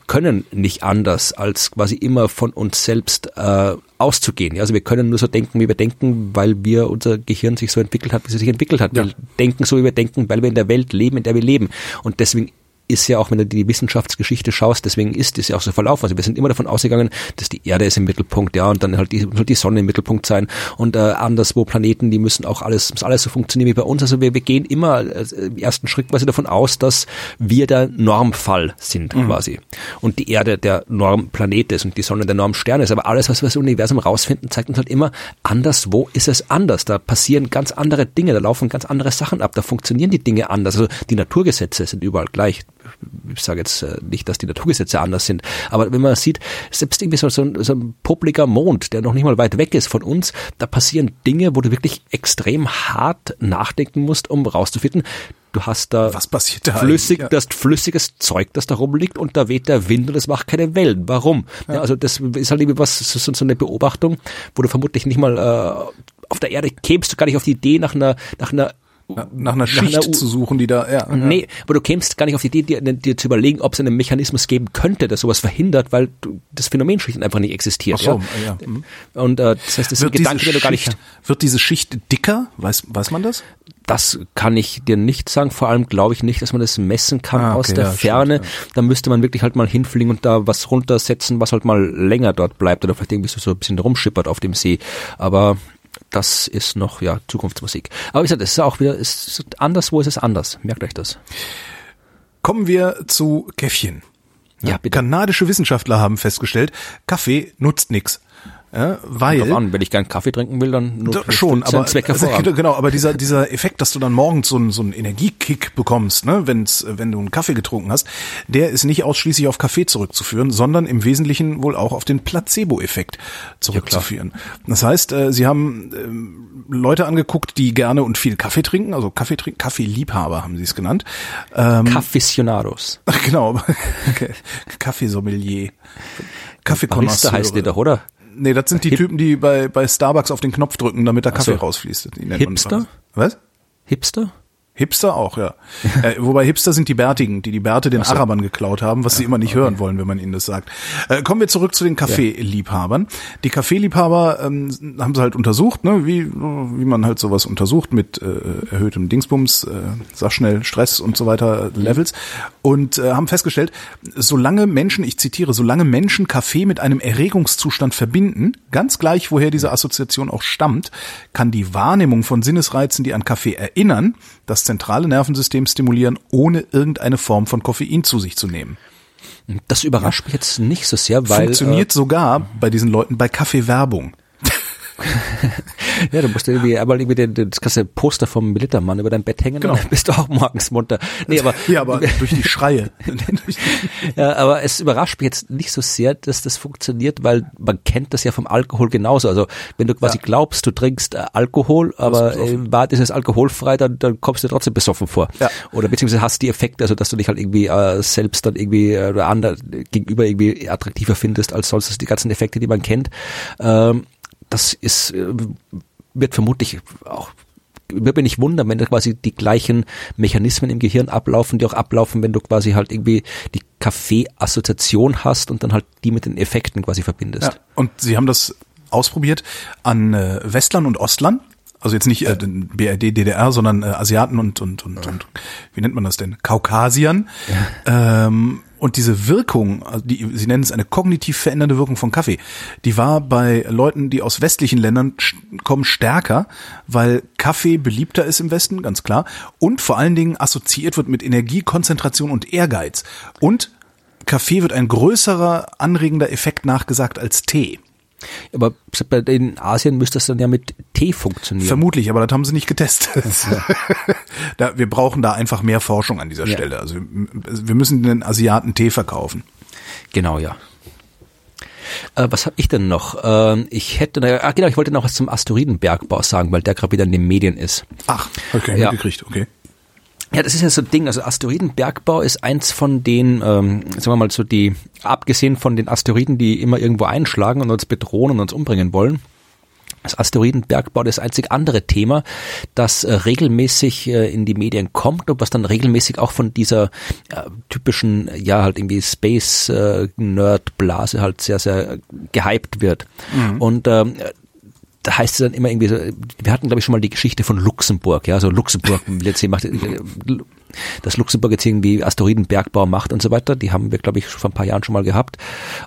können nicht anders, als quasi immer von uns selbst äh, auszugehen. Ja, Also wir können nur so denken, wie wir denken, weil wir unser Gehirn sich so entwickelt hat, wie es sich entwickelt hat. Wir denken so, wie wir denken, weil wir in der Welt leben, in der wir leben. Und deswegen ist ja auch, wenn du die Wissenschaftsgeschichte schaust, deswegen ist es ja auch so verlaufen. Also wir sind immer davon ausgegangen, dass die Erde ist im Mittelpunkt, ja, und dann halt die, soll die Sonne im Mittelpunkt sein und äh, anderswo Planeten, die müssen auch alles, muss alles so funktionieren wie bei uns. Also wir, wir gehen immer äh, im ersten Schritt quasi davon aus, dass wir der Normfall sind quasi. Und die Erde der Normplanet ist und die Sonne der Normstern ist. Aber alles, was wir im Universum rausfinden, zeigt uns halt immer, anderswo ist es anders. Da passieren ganz andere Dinge, da laufen ganz andere Sachen ab, da funktionieren die Dinge anders. Also die Naturgesetze sind überall gleich ich sage jetzt äh, nicht, dass die Naturgesetze anders sind, aber wenn man sieht, selbst irgendwie so, so, ein, so ein publiker Mond, der noch nicht mal weit weg ist von uns, da passieren Dinge, wo du wirklich extrem hart nachdenken musst, um rauszufinden, du hast da Was passiert da flüssig? Ja. das flüssiges Zeug, das da rumliegt und da weht der Wind und es macht keine Wellen. Warum? Ja. also das ist halt irgendwie was, so, so eine Beobachtung, wo du vermutlich nicht mal äh, auf der Erde kämst du gar nicht auf die Idee nach einer, nach einer Nach einer Schicht U- zu suchen, die da, ja. Nee, aber du kämst gar nicht auf die Idee, dir, dir zu überlegen, ob es einen Mechanismus geben könnte, der sowas verhindert, weil das Phänomen schlicht einfach nicht existiert. Ach so, ja. ja. Mhm. Und äh, das heißt, das sind Wird diese, Gedanken, die du gar nicht. Schicht, wird diese Schicht dicker? Weiß, weiß man das? Das kann ich dir nicht sagen. Vor allem glaube ich nicht, dass man das messen kann Ah, okay, aus der ja, Ferne. stimmt, Da müsste man wirklich halt mal hinfliegen und da was runtersetzen, was halt mal länger dort bleibt oder vielleicht irgendwie so, so ein bisschen rumschippert auf dem See. Aber das ist noch ja Zukunftsmusik. Aber wie gesagt, es ist auch wieder, es ist anderswo ist es anders. Merkt euch das. Kommen wir zu Käffchen. Ja, bitte. Kanadische Wissenschaftler haben festgestellt, Kaffee nutzt nix. Ja, weil Drauf an, wenn ich gern Kaffee trinken will, dann nur schon, aber Zweck also, genau, aber dieser dieser Effekt, dass du dann morgens so einen so einen Energiekick bekommst, ne, wenn's wenn du einen Kaffee getrunken hast, der ist nicht ausschließlich auf Kaffee zurückzuführen, sondern im Wesentlichen wohl auch auf den Placebo-Effekt zurückzuführen. das heißt, äh, sie haben ähm, Leute angeguckt, die gerne und viel Kaffee trinken, also Kaffee trinken, Kaffeeliebhaber haben sie es genannt. Ähm, Cafficionados. genau, Kaffeesommelier. Barista Kaffeekonnoisseure. heißt die doch, oder? Nee, das sind die Typen, die bei, bei Starbucks auf den Knopf drücken, damit der Kaffee so. rausfließt. Hipster? Was? Hipster? Hipster auch, ja. äh, wobei Hipster sind die Bärtigen, die die Bärte den Arabern geklaut haben, was sie immer nicht hören wollen, wenn man ihnen das sagt. Äh, kommen wir zurück zu den Kaffeeliebhabern. Die Kaffeeliebhaber ähm, haben sie halt untersucht, ne, wie, wie man halt sowas untersucht mit äh, erhöhtem Dingsbums, äh, sag schnell, Stress und so weiter, äh, Levels. Und äh, haben festgestellt, solange Menschen, ich zitiere, solange Menschen Kaffee mit einem Erregungszustand verbinden, ganz gleich woher diese Assoziation auch stammt, kann die Wahrnehmung von Sinnesreizen, die an Kaffee erinnern, das zentrale Nervensystem stimulieren, ohne irgendeine Form von Koffein zu sich zu nehmen. Das überrascht mich jetzt nicht so sehr, weil Funktioniert sogar bei diesen Leuten bei Kaffeewerbung. Ja, du musst irgendwie einmal irgendwie den, das ganze Poster vom Militermann über dein Bett hängen, Genau. dann bist du auch morgens munter. Nee, aber Ja, aber durch die Schreie. Ja, aber es überrascht mich jetzt nicht so sehr, dass das funktioniert, weil man kennt das ja vom Alkohol genauso. Also wenn du quasi Ja. glaubst, du trinkst äh, Alkohol, aber in Wahrheit ist es alkoholfrei, dann, dann kommst du trotzdem besoffen vor. Ja. Oder beziehungsweise hast die Effekte, also dass du dich halt irgendwie äh, selbst dann irgendwie äh, oder andere gegenüber irgendwie attraktiver findest als sonst Also die ganzen Effekte, die man kennt. Ähm, das ist äh, wird vermutlich auch würde mich nicht wundern, wenn da quasi die gleichen Mechanismen im Gehirn ablaufen, die auch ablaufen, wenn du quasi halt irgendwie die Kaffee-Assoziation hast und dann halt die mit den Effekten quasi verbindest. Ja, und sie haben das ausprobiert an äh, Westlern und Ostlern. Also jetzt nicht äh, BRD, DDR, sondern äh, Asiaten und, und, und, und wie nennt man das denn? Kaukasiern. Ähm, und diese Wirkung, also die, sie nennen es eine kognitiv verändernde Wirkung von Kaffee, die war bei Leuten, die aus westlichen Ländern kommen, stärker, weil Kaffee beliebter ist im Westen, ganz klar, und vor allen Dingen assoziiert wird mit Energie, Konzentration und Ehrgeiz. Und Kaffee wird ein größerer anregender Effekt nachgesagt als Tee. Aber in Asien müsste das dann ja mit Tee funktionieren. Vermutlich, aber das haben sie nicht getestet. da, wir brauchen da einfach mehr Forschung an dieser Ja. Stelle. Also wir müssen den Asiaten Tee verkaufen. Genau, ja. Äh, was habe ich denn noch? Ähm, ich hätte, ah, genau, ich wollte noch was zum Asteroidenbergbau sagen, weil der gerade wieder in den Medien ist. Ach, okay, Ja. mitgekriegt, okay. Ja, das ist ja so ein Ding. Also Asteroidenbergbau ist eins von den, ähm, sagen wir mal so die, abgesehen von den Asteroiden, die immer irgendwo einschlagen und uns bedrohen und uns umbringen wollen. Das Asteroidenbergbau das einzig andere Thema, das äh, regelmäßig äh, in die Medien kommt und was dann regelmäßig auch von dieser äh, typischen, ja halt irgendwie Space äh, Nerd Blase halt sehr sehr gehypt wird. Und ähm, da heißt es dann immer irgendwie so, wir hatten glaube ich schon mal die Geschichte von Luxemburg, ja, so Luxemburg jetzt hier macht, dass Luxemburg jetzt irgendwie Asteroidenbergbau macht und so weiter, die haben wir glaube ich schon vor ein paar Jahren schon mal gehabt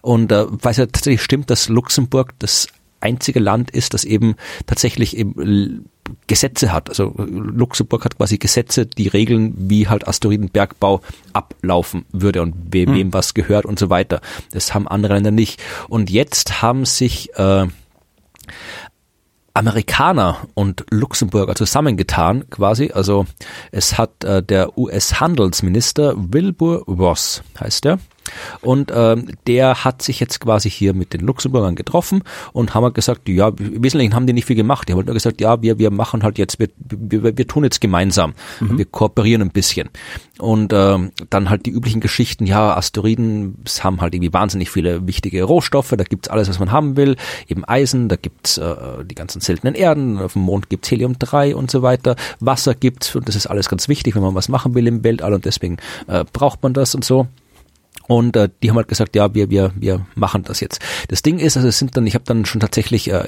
und äh, weil es ja tatsächlich stimmt, dass Luxemburg das einzige Land ist, das eben tatsächlich eben Gesetze hat. Also Luxemburg hat quasi Gesetze, die regeln, wie halt Asteroidenbergbau ablaufen würde und we wem was gehört und so weiter. Das haben andere Länder nicht. Und jetzt haben sich äh, Amerikaner und Luxemburger zusammengetan, quasi. Also es hat äh, der US-Handelsminister Wilbur Ross, heißt er. Und ähm, der hat sich jetzt quasi hier mit den Luxemburgern getroffen und haben halt gesagt, ja, im Wesentlichen haben die nicht viel gemacht. Die haben halt nur gesagt, ja, wir, wir machen halt jetzt, wir, wir, wir tun jetzt gemeinsam. Wir kooperieren ein bisschen. Und ähm, dann halt die üblichen Geschichten, ja, Asteroiden es haben halt irgendwie wahnsinnig viele wichtige Rohstoffe, da gibt's alles, was man haben will, eben Eisen, da gibt's äh, die ganzen seltenen Erden, auf dem Mond gibt's Helium-3 und so weiter, Wasser gibt's und das ist alles ganz wichtig, wenn man was machen will im Weltall und deswegen äh, braucht man das und so. Und äh, die haben halt gesagt, ja, wir, wir, wir machen das jetzt. Das Ding ist, also es sind dann, ich habe dann schon tatsächlich, äh,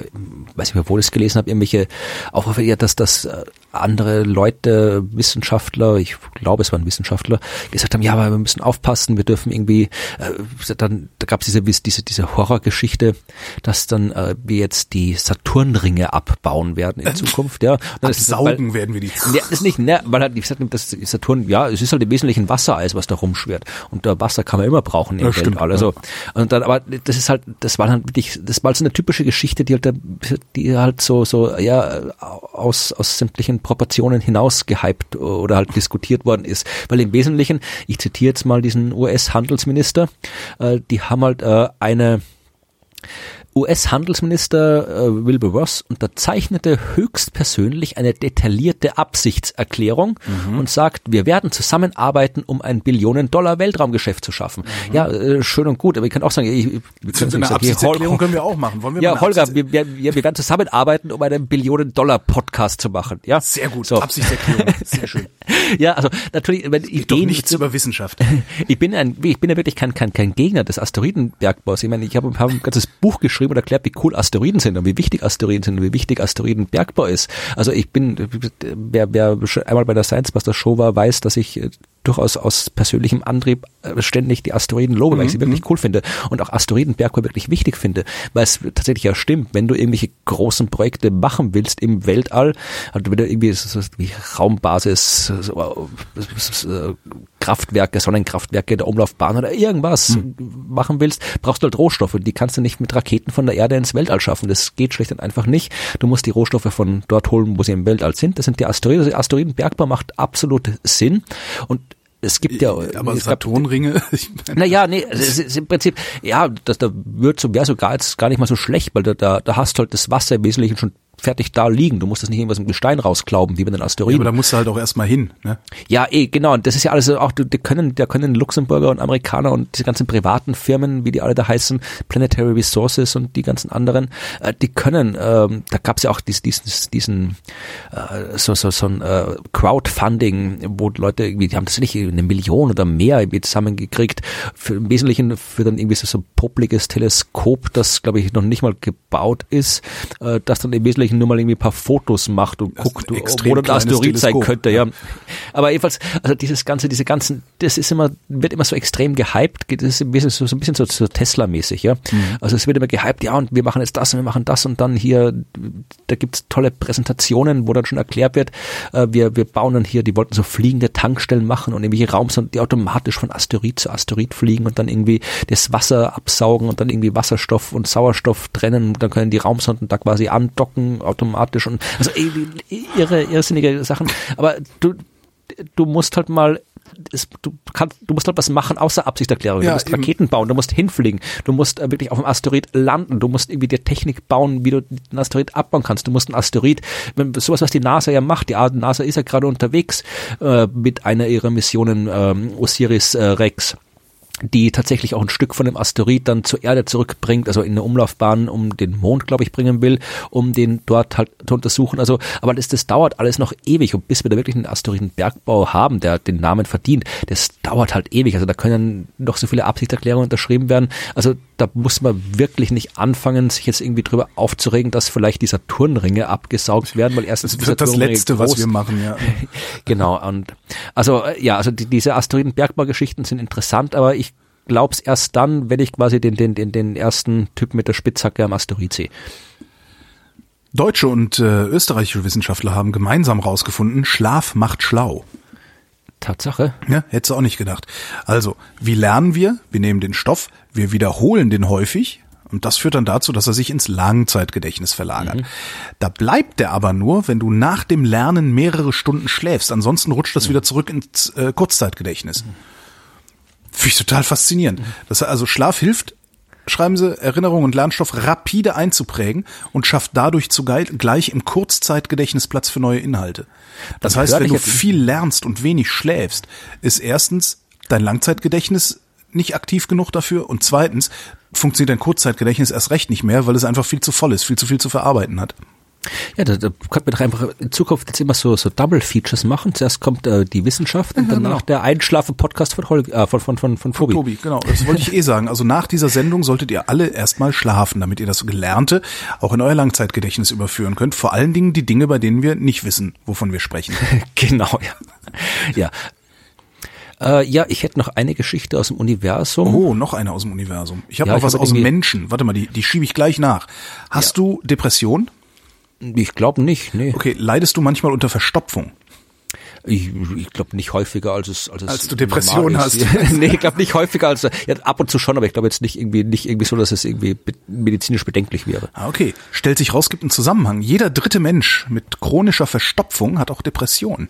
weiß nicht mehr, wo ich es gelesen habe, irgendwelche auch ja, dass das äh, andere Leute, Wissenschaftler, ich glaube, es waren Wissenschaftler, gesagt haben, ja, aber wir müssen aufpassen, wir dürfen irgendwie, äh, dann da gab es diese, diese, diese Horrorgeschichte, dass dann äh, wir jetzt die Saturnringe abbauen werden in Zukunft, ja. Und Absaugen weil- werden wir die. das ist nicht, ne, weil halt, wie gesagt, das Saturn, ja, es ist halt im Wesentlichen Wassereis, was da rumschwirrt. Und da Wasser kann man immer brauchen im Ja, stimmt, Weltall. Also, und dann, aber das ist halt, das war halt wirklich, das war so eine typische Geschichte, die halt, die halt so, so, ja, aus, aus sämtlichen Proportionen hinaus gehypt oder halt diskutiert worden ist. Weil im Wesentlichen, ich zitiere jetzt mal diesen US-Handelsminister, äh, die haben halt äh, eine, US-Handelsminister äh, Wilbur Ross unterzeichnete höchstpersönlich eine detaillierte Absichtserklärung Mhm. und sagt, wir werden zusammenarbeiten, um ein Billionen-Dollar-Weltraumgeschäft zu schaffen. Ja, äh, schön und gut, aber ich kann auch sagen, ich, ich, So eine Absichtserklärung können wir auch machen. Wollen wir ja, Holger, wir, wir, wir werden zusammenarbeiten, um einen Billionen-Dollar-Podcast zu machen. Ja, Sehr gut. So. Absichtserklärung. Sehr schön. Ja, also natürlich, wenn Doch Ideen nichts über Wissenschaft. ich bin ein, ich bin ja wirklich kein, kein, kein Gegner des Asteroidenbergbaus. Ich meine, ich habe hab ein ganzes Buch geschrieben und erklärt, wie cool Asteroiden sind und wie wichtig Asteroiden sind und wie wichtig Asteroidenbergbau ist. Also ich bin, wer, wer einmal bei der Science Buster Show war, weiß, dass ich äh, durchaus aus persönlichem Antrieb äh, ständig die Asteroiden lobe, weil ich sie wirklich cool finde und auch Asteroidenbergbau wirklich wichtig finde, weil es tatsächlich ja stimmt, wenn du irgendwelche großen Projekte machen willst im Weltall, also wenn du irgendwie so, so wie Raumbasis, so, äh, Kraftwerke, Sonnenkraftwerke, der Umlaufbahn oder irgendwas machen willst, brauchst du halt Rohstoffe. Die kannst du nicht mit Raketen von der Erde ins Weltall schaffen. Das geht schlicht und einfach nicht. Du musst die Rohstoffe von dort holen, wo sie im Weltall sind. Das sind die Asteroiden. Also Asteroidenbergbau macht absolut Sinn. Und es gibt ja, Aber es Saturnringe, naja, nee, es ist, im Prinzip, ja, das, da wird so, wäre sogar jetzt gar nicht mal so schlecht, weil da, da, da hast du halt das Wasser im Wesentlichen schon fertig da liegen. Du musst das nicht irgendwas im Gestein rausklauben, wie bei den ja, Asteroiden. aber da musst du halt auch erstmal hin. Ne? Ja, eh, genau. Und das ist ja alles auch, die können, da können Luxemburger und Amerikaner und diese ganzen privaten Firmen, wie die alle da heißen, Planetary Resources und die ganzen anderen, äh, die können, ähm, da gab's ja auch dies, diesen, diesen äh, so, so, so ein äh, Crowdfunding, wo Leute irgendwie, die haben das nicht eine Million oder mehr irgendwie zusammengekriegt, für, im Wesentlichen für dann irgendwie so, so ein popliges Teleskop, das glaube ich noch nicht mal gebaut ist, äh, das dann im Wesentlichen Nur mal irgendwie ein paar Fotos macht und Das guckt, wo extrem der Asteroid sein könnte, ja. Aber jedenfalls, also dieses ganze, diese ganzen, das ist immer, wird immer so extrem gehypt, das ist ein bisschen so, so ein bisschen so, so Tesla-mäßig, ja. Also es wird immer gehypt, ja, und wir machen jetzt das und wir machen das und dann hier, da gibt's tolle Präsentationen, wo dann schon erklärt wird, äh, wir, wir bauen dann hier, die wollten so fliegende Tankstellen machen und irgendwelche Raumsonden, die automatisch von Asteroid zu Asteroid fliegen und dann irgendwie das Wasser absaugen und dann irgendwie Wasserstoff und Sauerstoff trennen und dann können die Raumsonden da quasi andocken automatisch und also irre, irrsinnige Sachen. Aber du, du musst halt mal es, du kannst, du musst halt was machen außer Absichtserklärung. Ja, du musst eben. Raketen bauen, du musst hinfliegen, du musst äh, wirklich auf dem Asteroid landen, du musst irgendwie dir Technik bauen, wie du den Asteroid abbauen kannst. Du musst einen Asteroid, wenn, sowas, was die NASA ja macht. Die NASA ist ja gerade unterwegs äh, mit einer ihrer Missionen ähm, Osiris äh, Rex die tatsächlich auch ein Stück von dem Asteroid dann zur Erde zurückbringt, also in eine Umlaufbahn um den Mond, glaube ich, bringen will, um den dort halt zu untersuchen. Also, aber das, das dauert alles noch ewig und bis wir da wirklich einen Asteroidenbergbau haben, der den Namen verdient, das dauert halt ewig. Also da können noch so viele Absichtserklärungen unterschrieben werden. Also da muss man wirklich nicht anfangen, sich jetzt irgendwie drüber aufzuregen, dass vielleicht die Saturnringe abgesaugt werden, weil erstens Das wird das Letzte, was groß- wir machen, ja. genau, und also äh, ja, also die, diese Asteroidenbergbaugeschichten sind interessant, aber ich glaub's erst dann, wenn ich quasi den, den, den, den ersten Typ mit der Spitzhacke am Asteroid sehe. Deutsche und äh, österreichische Wissenschaftler haben gemeinsam rausgefunden, Schlaf macht schlau. Tatsache. Ja, hättest du auch nicht gedacht. Also, wie lernen wir? Wir nehmen den Stoff, wir wiederholen den häufig und das führt dann dazu, dass er sich ins Langzeitgedächtnis verlagert. Da bleibt der aber nur, wenn du nach dem Lernen mehrere Stunden schläfst. Ansonsten rutscht das wieder zurück ins äh, Kurzzeitgedächtnis. Finde ich total faszinierend. Das, also Schlaf hilft, schreiben Sie, Erinnerung und Lernstoff rapide einzuprägen und schafft dadurch zugleich gleich im Kurzzeitgedächtnis Platz für neue Inhalte. Das heißt, hört wenn du viel lernst und wenig schläfst, ist erstens dein Langzeitgedächtnis nicht aktiv genug dafür und zweitens funktioniert dein Kurzzeitgedächtnis erst recht nicht mehr, weil es einfach viel zu voll ist, viel zu viel zu verarbeiten hat. Ja, da, da könnte man doch einfach in Zukunft jetzt immer so, so Double Features machen. Zuerst kommt äh, die Wissenschaft und danach genau. der Einschlafen-Podcast von, Holg, äh, von, von, von, von Tobi. Tobi, genau, das wollte ich eh sagen. Also nach dieser Sendung solltet ihr alle erstmal schlafen, damit ihr das Gelernte auch in euer Langzeitgedächtnis überführen könnt. Vor allen Dingen die Dinge, bei denen wir nicht wissen, wovon wir sprechen. genau, ja. ja. Äh, ja, ich hätte noch eine Geschichte aus dem Universum. Oh, noch eine aus dem Universum. Ich habe Ja, noch was hab aus dem Menschen. Warte mal, die, die schiebe ich gleich nach. Hast du Depression? Ich glaube nicht, nee. Okay, leidest du manchmal unter Verstopfung? Ich, ich glaube nicht häufiger als es als, es Als du Depression normal ist. nee, ich glaube nicht häufiger als ja, ab und zu schon, aber ich glaube jetzt nicht irgendwie nicht irgendwie so, dass es irgendwie medizinisch bedenklich wäre. Ah, okay. Stellt sich raus, gibt einen Zusammenhang. Jeder dritte Mensch mit chronischer Verstopfung hat auch Depression.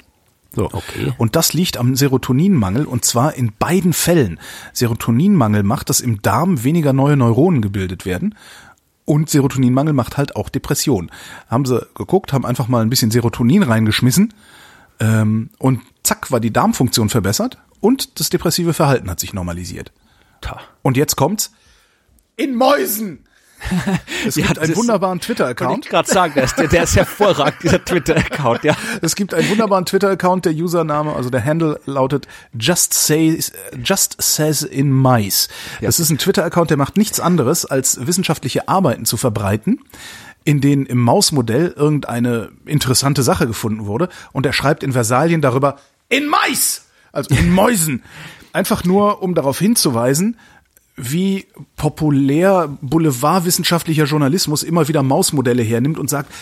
So. Okay. Und das liegt am Serotoninmangel und zwar in beiden Fällen. Serotoninmangel macht, dass im Darm weniger neue Neuronen gebildet werden. Und Serotoninmangel macht halt auch Depression. Haben sie geguckt, haben einfach mal ein bisschen Serotonin reingeschmissen ähm, und zack war die Darmfunktion verbessert und das depressive Verhalten hat sich normalisiert. Und jetzt kommt's. In Mäusen! Es Ja, gibt einen wunderbaren Twitter-Account. ich gerade sagen, der ist, der ist hervorragend, dieser Twitter-Account, ja. Es gibt einen wunderbaren Twitter-Account, der Username, also der Handle lautet Just Says, Just Says in Mais. Das ist ein Twitter-Account, der macht nichts anderes, als wissenschaftliche Arbeiten zu verbreiten, in denen im Mausmodell irgendeine interessante Sache gefunden wurde und er schreibt in Versalien darüber in Mais, also in Mäusen. Einfach nur, um darauf hinzuweisen, wie populär boulevardwissenschaftlicher Journalismus immer wieder Mausmodelle hernimmt und sagt,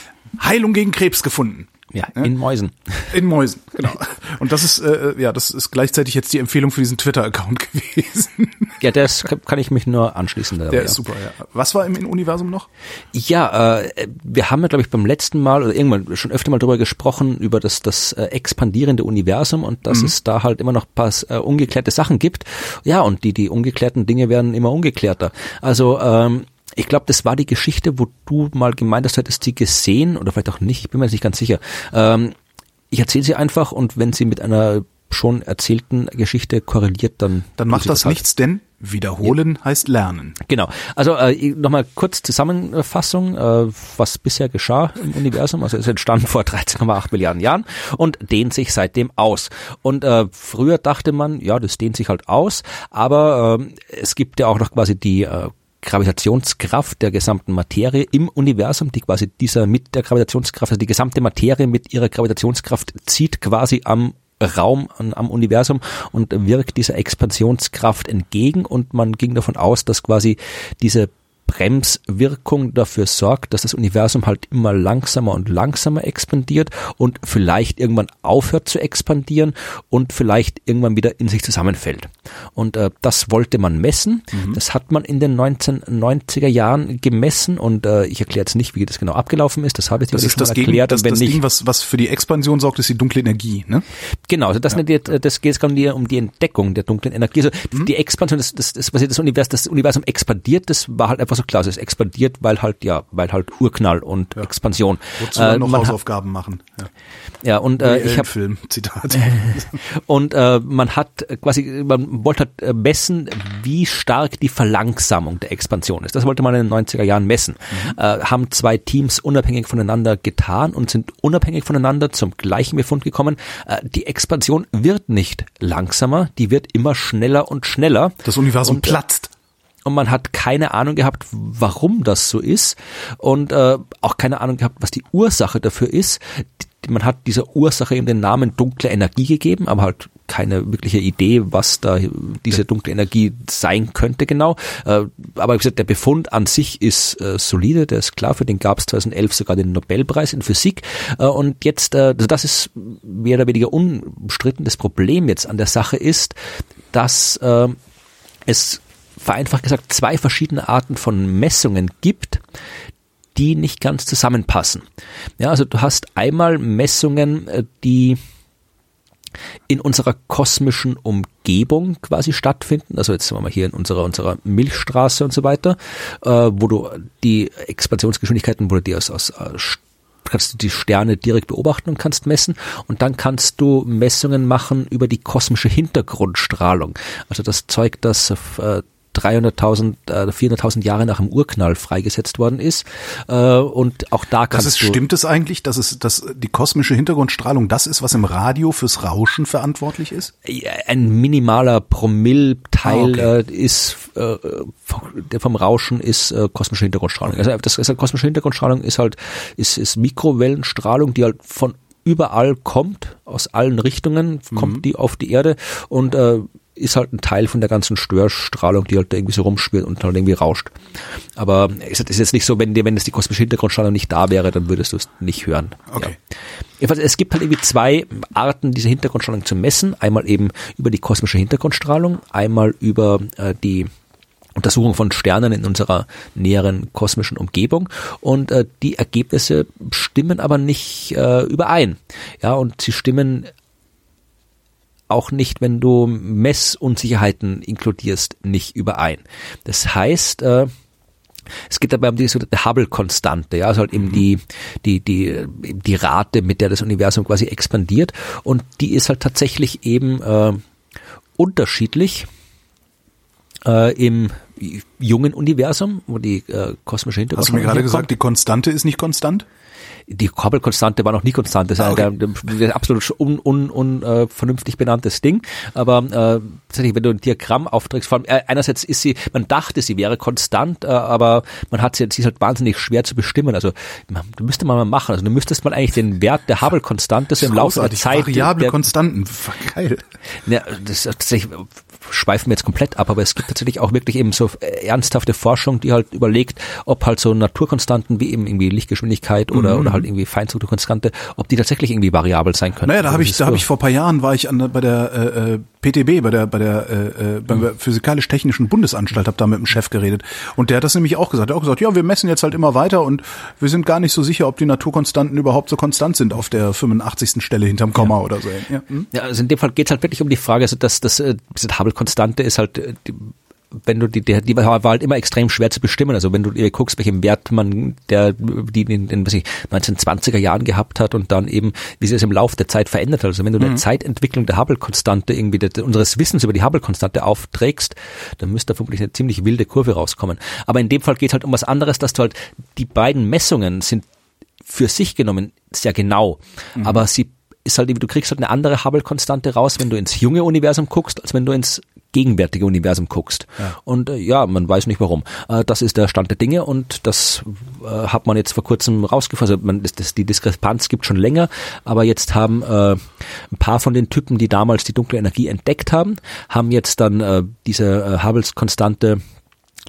Heilung gegen Krebs gefunden. Ja, in Mäusen. In Mäusen, genau. Und das ist, äh, ja, das ist gleichzeitig jetzt die Empfehlung für diesen Twitter-Account gewesen. Ja, das kann ich mich nur anschließen. Der ja. ist super, ja. Was war im Universum noch? Ja, äh, wir haben ja, glaube ich, beim letzten Mal oder irgendwann schon öfter mal drüber gesprochen, über das, das äh, expandierende Universum und dass es da halt immer noch ein paar äh, ungeklärte Sachen gibt. Ja, und die, die ungeklärten Dinge werden immer ungeklärter. Also, ähm, ich glaube, das war die Geschichte, wo du mal gemeint hast, du hättest sie gesehen oder vielleicht auch nicht, ich bin mir jetzt nicht ganz sicher. Ähm, ich erzähle sie einfach und wenn sie mit einer schon erzählten Geschichte korreliert, dann Dann macht sie das halt. nichts, denn wiederholen heißt lernen. Genau. Also äh, nochmal kurz Zusammenfassung, äh, was bisher geschah im Universum. Also es entstand vor 13,8 Milliarden Jahren und dehnt sich seitdem aus. Und äh, früher dachte man, ja, das dehnt sich halt aus, aber äh, es gibt ja auch noch quasi die äh, Gravitationskraft der gesamten Materie im Universum, die quasi dieser mit der Gravitationskraft, also die gesamte Materie mit ihrer Gravitationskraft zieht quasi am Raum am Universum und wirkt dieser Expansionskraft entgegen und man ging davon aus, dass quasi diese Bremswirkung dafür sorgt, dass das Universum halt immer langsamer und langsamer expandiert und vielleicht irgendwann aufhört zu expandieren und vielleicht irgendwann wieder in sich zusammenfällt. Und äh, das wollte man messen. Mhm. Das hat man in den 1990er Jahren gemessen und äh, ich erkläre jetzt nicht, wie das genau abgelaufen ist. Das habe ich das ist das erklärt. das, das nicht, Ding, was, was für die Expansion sorgt, ist die dunkle Energie. Ne? Genau, also das, ja. nicht, das geht es um die Entdeckung der dunklen Energie. Also mhm. die Expansion, das, das, das, das Universum, das Universum expandiert, das war halt einfach so klar, es expandiert, weil halt, ja, weil halt Urknall und ja. Expansion. Wozu äh, noch Hausaufgaben machen. Ja, ja und äh, ich habe Film, Zitat. und äh, man hat quasi, man wollte halt äh, messen, wie stark die Verlangsamung der Expansion ist. Das wollte man in den 90er Jahren messen. Mhm. Äh, haben zwei Teams unabhängig voneinander getan und sind unabhängig voneinander zum gleichen Befund gekommen. Äh, die Expansion wird nicht langsamer, die wird immer schneller und schneller. Das Universum und, äh, platzt und man hat keine Ahnung gehabt, warum das so ist und äh, auch keine Ahnung gehabt, was die Ursache dafür ist. Man hat dieser Ursache eben den Namen dunkle Energie gegeben, aber halt keine wirkliche Idee, was da diese dunkle Energie sein könnte genau. Äh, aber wie gesagt, der Befund an sich ist äh, solide, der ist klar, für den gab es 2011 sogar den Nobelpreis in Physik. Äh, und jetzt, also das ist mehr oder weniger unbestritten. Das Problem jetzt an der Sache ist, dass es vereinfacht gesagt zwei verschiedene Arten von Messungen gibt, die nicht ganz zusammenpassen. Ja, also du hast einmal Messungen, äh, die in unserer kosmischen Umgebung quasi stattfinden, also jetzt sagen wir mal hier in unserer unserer Milchstraße und so weiter, äh, wo du die Expansionsgeschwindigkeiten, wo du die aus, aus kannst du die Sterne direkt beobachten und kannst messen und dann kannst du Messungen machen über die kosmische Hintergrundstrahlung. Also das Zeug, das äh, 300.000, äh, 400.000 Jahre nach dem Urknall freigesetzt worden ist. Äh, und auch da kannst das ist, du Stimmt es eigentlich, dass es, dass die kosmische Hintergrundstrahlung das ist, was im Radio fürs Rauschen verantwortlich ist? Ein minimaler Promillteil ah, okay. äh, ist, äh, der vom Rauschen ist äh, kosmische Hintergrundstrahlung. Also das, also kosmische Hintergrundstrahlung ist halt, ist, ist Mikrowellenstrahlung, die halt von überall kommt, aus allen Richtungen kommt mhm. die auf die Erde und äh, ist halt ein Teil von der ganzen Störstrahlung, die halt irgendwie so rumspielt und halt irgendwie rauscht. Aber es ist jetzt nicht so, wenn dir, wenn es die kosmische Hintergrundstrahlung nicht da wäre, dann würdest du es nicht hören. Okay. Ja. Es gibt halt irgendwie zwei Arten, diese Hintergrundstrahlung zu messen. Einmal eben über die kosmische Hintergrundstrahlung, einmal über äh, die Untersuchung von Sternen in unserer näheren kosmischen Umgebung und äh, die Ergebnisse stimmen aber nicht äh, überein. Ja, und sie stimmen auch nicht, wenn du Messunsicherheiten inkludierst, nicht überein. Das heißt, äh, es geht dabei um die sogenannte Hubble-Konstante, ja, also halt eben mhm. die, die, die, die Rate, mit der das Universum quasi expandiert und die ist halt tatsächlich eben äh, unterschiedlich äh, im jungen Universum, wo die äh, kosmische Hintergrund. Hast du mir gerade gesagt, die Konstante ist nicht konstant? Die Koppelkonstante war noch nie konstant. Das ist okay. der, der absolut un, un, un, äh, vernünftig benanntes Ding. Aber äh, tatsächlich, wenn du ein Diagramm aufträgst, vor allem, äh, einerseits ist sie, man dachte, sie wäre konstant, äh, aber man hat sie, sie ist halt wahnsinnig schwer zu bestimmen. Also du müsste man mal machen. Also du müsstest mal eigentlich den Wert der Hubble-Konstante so im Laufe der Zeit. Variable der, Konstanten, geil. Ja, das ist tatsächlich schweifen wir jetzt komplett ab, aber es gibt tatsächlich auch wirklich eben so äh, ernsthafte Forschung, die halt überlegt, ob halt so Naturkonstanten wie eben irgendwie Lichtgeschwindigkeit oder, mhm. oder halt irgendwie Feinstrukturkonstante, ob die tatsächlich irgendwie variabel sein können. Naja, da habe ich, da habe ich vor paar Jahren war ich an, bei der äh, äh PTB, bei der bei der äh, äh beim mhm. physikalisch-technischen Bundesanstalt, habe da mit dem Chef geredet und der hat das nämlich auch gesagt. Er hat auch gesagt, ja, wir messen jetzt halt immer weiter und wir sind gar nicht so sicher, ob die Naturkonstanten überhaupt so konstant sind auf der 85. Stelle hinterm Komma ja. oder so. Ja, hm? ja also in dem Fall geht es halt wirklich um die Frage, also dass das äh, diese Hubble-Konstante ist halt äh, die, wenn du die, die, die war halt immer extrem schwer zu bestimmen. Also wenn du dir guckst, welchen Wert man, der, die in den, was ich, 1920er Jahren gehabt hat und dann eben, wie sie es im Laufe der Zeit verändert hat. Also wenn du mhm. der Zeitentwicklung der Hubble-Konstante irgendwie der, unseres Wissens über die Hubble-Konstante aufträgst, dann müsste da vermutlich eine ziemlich wilde Kurve rauskommen. Aber in dem Fall geht halt um was anderes, dass du halt, die beiden Messungen sind für sich genommen sehr genau, mhm. aber sie ist halt, du kriegst halt eine andere Hubble-Konstante raus, wenn du ins junge Universum guckst, als wenn du ins gegenwärtige Universum guckst. Ja. Und äh, ja, man weiß nicht warum. Äh, das ist der Stand der Dinge und das äh, hat man jetzt vor kurzem rausgefunden. Also man, das, das, die Diskrepanz gibt schon länger, aber jetzt haben äh, ein paar von den Typen, die damals die dunkle Energie entdeckt haben, haben jetzt dann äh, diese äh, Hubbles-Konstante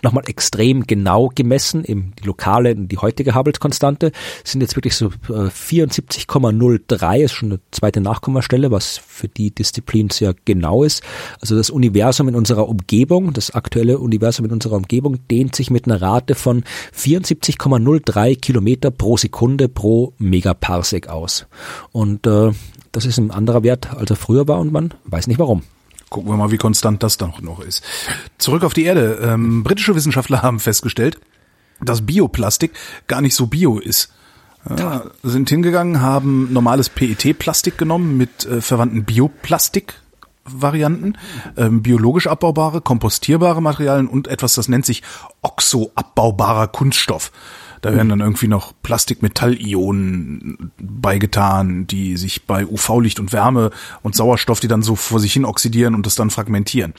nochmal extrem genau gemessen, eben die lokale die heutige Hubble-Konstante sind jetzt wirklich so 74,03, äh, ist schon eine zweite Nachkommastelle, was für die Disziplin sehr genau ist. Also das Universum in unserer Umgebung, das aktuelle Universum in unserer Umgebung dehnt sich mit einer Rate von 74,03 Kilometer pro Sekunde pro Megaparsec aus. Und äh, das ist ein anderer Wert, als er früher war und man weiß nicht warum. Gucken wir mal, wie konstant das dann noch ist. Zurück auf die Erde. Ähm, britische Wissenschaftler haben festgestellt, dass Bioplastik gar nicht so bio ist. Ja, sind hingegangen, haben normales PET-Plastik genommen mit äh, verwandten Bioplastik-Varianten, ähm, biologisch abbaubare, kompostierbare Materialien und etwas, das nennt sich oxoabbaubarer Kunststoff. Da werden dann irgendwie noch Plastikmetallionen beigetan, die sich bei UV-Licht und Wärme und Sauerstoff, die dann so vor sich hin oxidieren und das dann fragmentieren.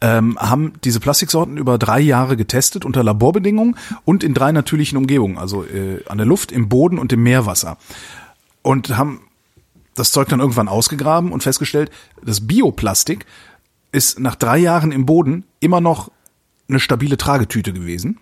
Ähm, haben diese Plastiksorten über drei Jahre getestet unter Laborbedingungen und in drei natürlichen Umgebungen, also äh, an der Luft, im Boden und im Meerwasser. Und haben das Zeug dann irgendwann ausgegraben und festgestellt, das Bioplastik ist nach drei Jahren im Boden immer noch eine stabile Tragetüte gewesen.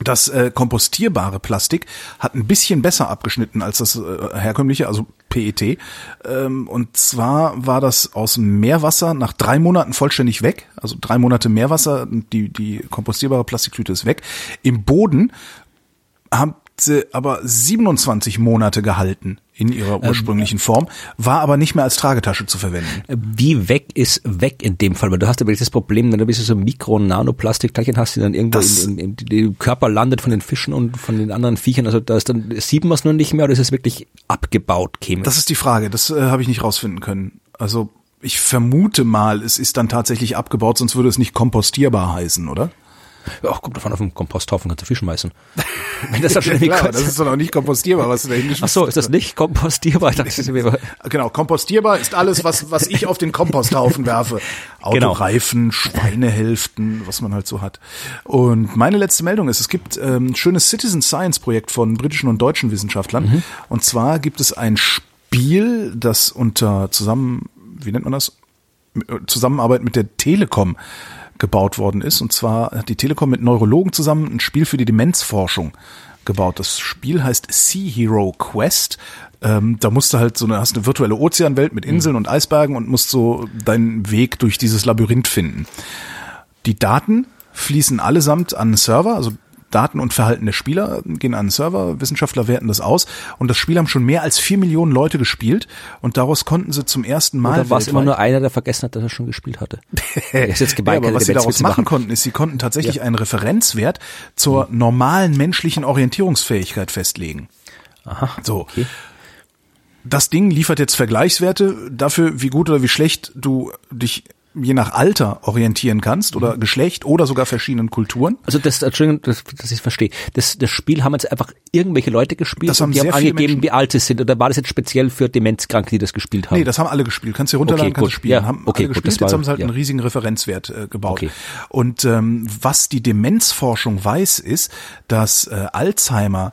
Das äh, kompostierbare Plastik hat ein bisschen besser abgeschnitten als das äh, herkömmliche, also PET. Ähm, und zwar war das aus Meerwasser nach drei Monaten vollständig weg. Also drei Monate Meerwasser, die, die kompostierbare Plastiktüte ist weg. Im Boden haben aber 27 Monate gehalten in ihrer ähm, ursprünglichen Form, war aber nicht mehr als Tragetasche zu verwenden. Wie weg ist weg in dem Fall? Weil du hast aber das Problem, wenn du bist so Mikro- Nanoplastikteilchen hast, die dann irgendwo in, in, in, im Körper landet von den Fischen und von den anderen Viechern. Also da ist dann sieht man es nur nicht mehr oder ist es wirklich abgebaut chemisch? Das ist die Frage. Das äh, habe ich nicht rausfinden können. Also ich vermute mal, es ist dann tatsächlich abgebaut, sonst würde es nicht kompostierbar heißen, oder? Ja, kommt davon auf dem Komposthaufen kannst du Fisch schmeißen. Wenn das dann schon ja, klar, das ist doch noch nicht kompostierbar, was du da hingeschmissen Ach so, ist das nicht kompostierbar? genau, kompostierbar ist alles, was, was ich auf den Komposthaufen werfe. Genau. Autoreifen, genau. Schweinehälften, was man halt so hat. Und meine letzte Meldung ist, es gibt ähm, ein schönes Citizen Science Projekt von britischen und deutschen Wissenschaftlern. Mhm. Und zwar gibt es ein Spiel, das unter zusammen, wie nennt man das? Zusammenarbeit mit der Telekom gebaut worden ist. Und zwar hat die Telekom mit Neurologen zusammen ein Spiel für die Demenzforschung gebaut. Das Spiel heißt Sea Hero Quest. Ähm, da musst du halt so eine, hast eine virtuelle Ozeanwelt mit Inseln mhm. und Eisbergen und musst so deinen Weg durch dieses Labyrinth finden. Die Daten fließen allesamt an einen Server, also Daten und Verhalten der Spieler gehen an den Server, Wissenschaftler werten das aus und das Spiel haben schon mehr als vier Millionen Leute gespielt und daraus konnten sie zum ersten Mal. Oder war es immer nur einer, der vergessen hat, dass er schon gespielt hatte? ist jetzt gemein, ja, aber was sie daraus machen, machen konnten, ist, sie konnten tatsächlich ja. einen Referenzwert zur mhm. normalen menschlichen Orientierungsfähigkeit festlegen. Aha. So. Okay. Das Ding liefert jetzt Vergleichswerte dafür, wie gut oder wie schlecht du dich je nach Alter orientieren kannst oder mhm. Geschlecht oder sogar verschiedenen Kulturen. Also das, Entschuldigung, dass, dass ich verstehe. Das, das Spiel haben jetzt einfach irgendwelche Leute gespielt das haben und die haben angegeben, Menschen. wie alt sie sind. Oder war das jetzt speziell für Demenzkranke, die das gespielt haben? Nee, das haben alle gespielt. Kannst du runterladen, okay, kannst du spielen. Ja, haben okay, alle gespielt, gut, jetzt haben sie halt ja. einen riesigen Referenzwert äh, gebaut. Okay. Und ähm, was die Demenzforschung weiß, ist, dass äh, Alzheimer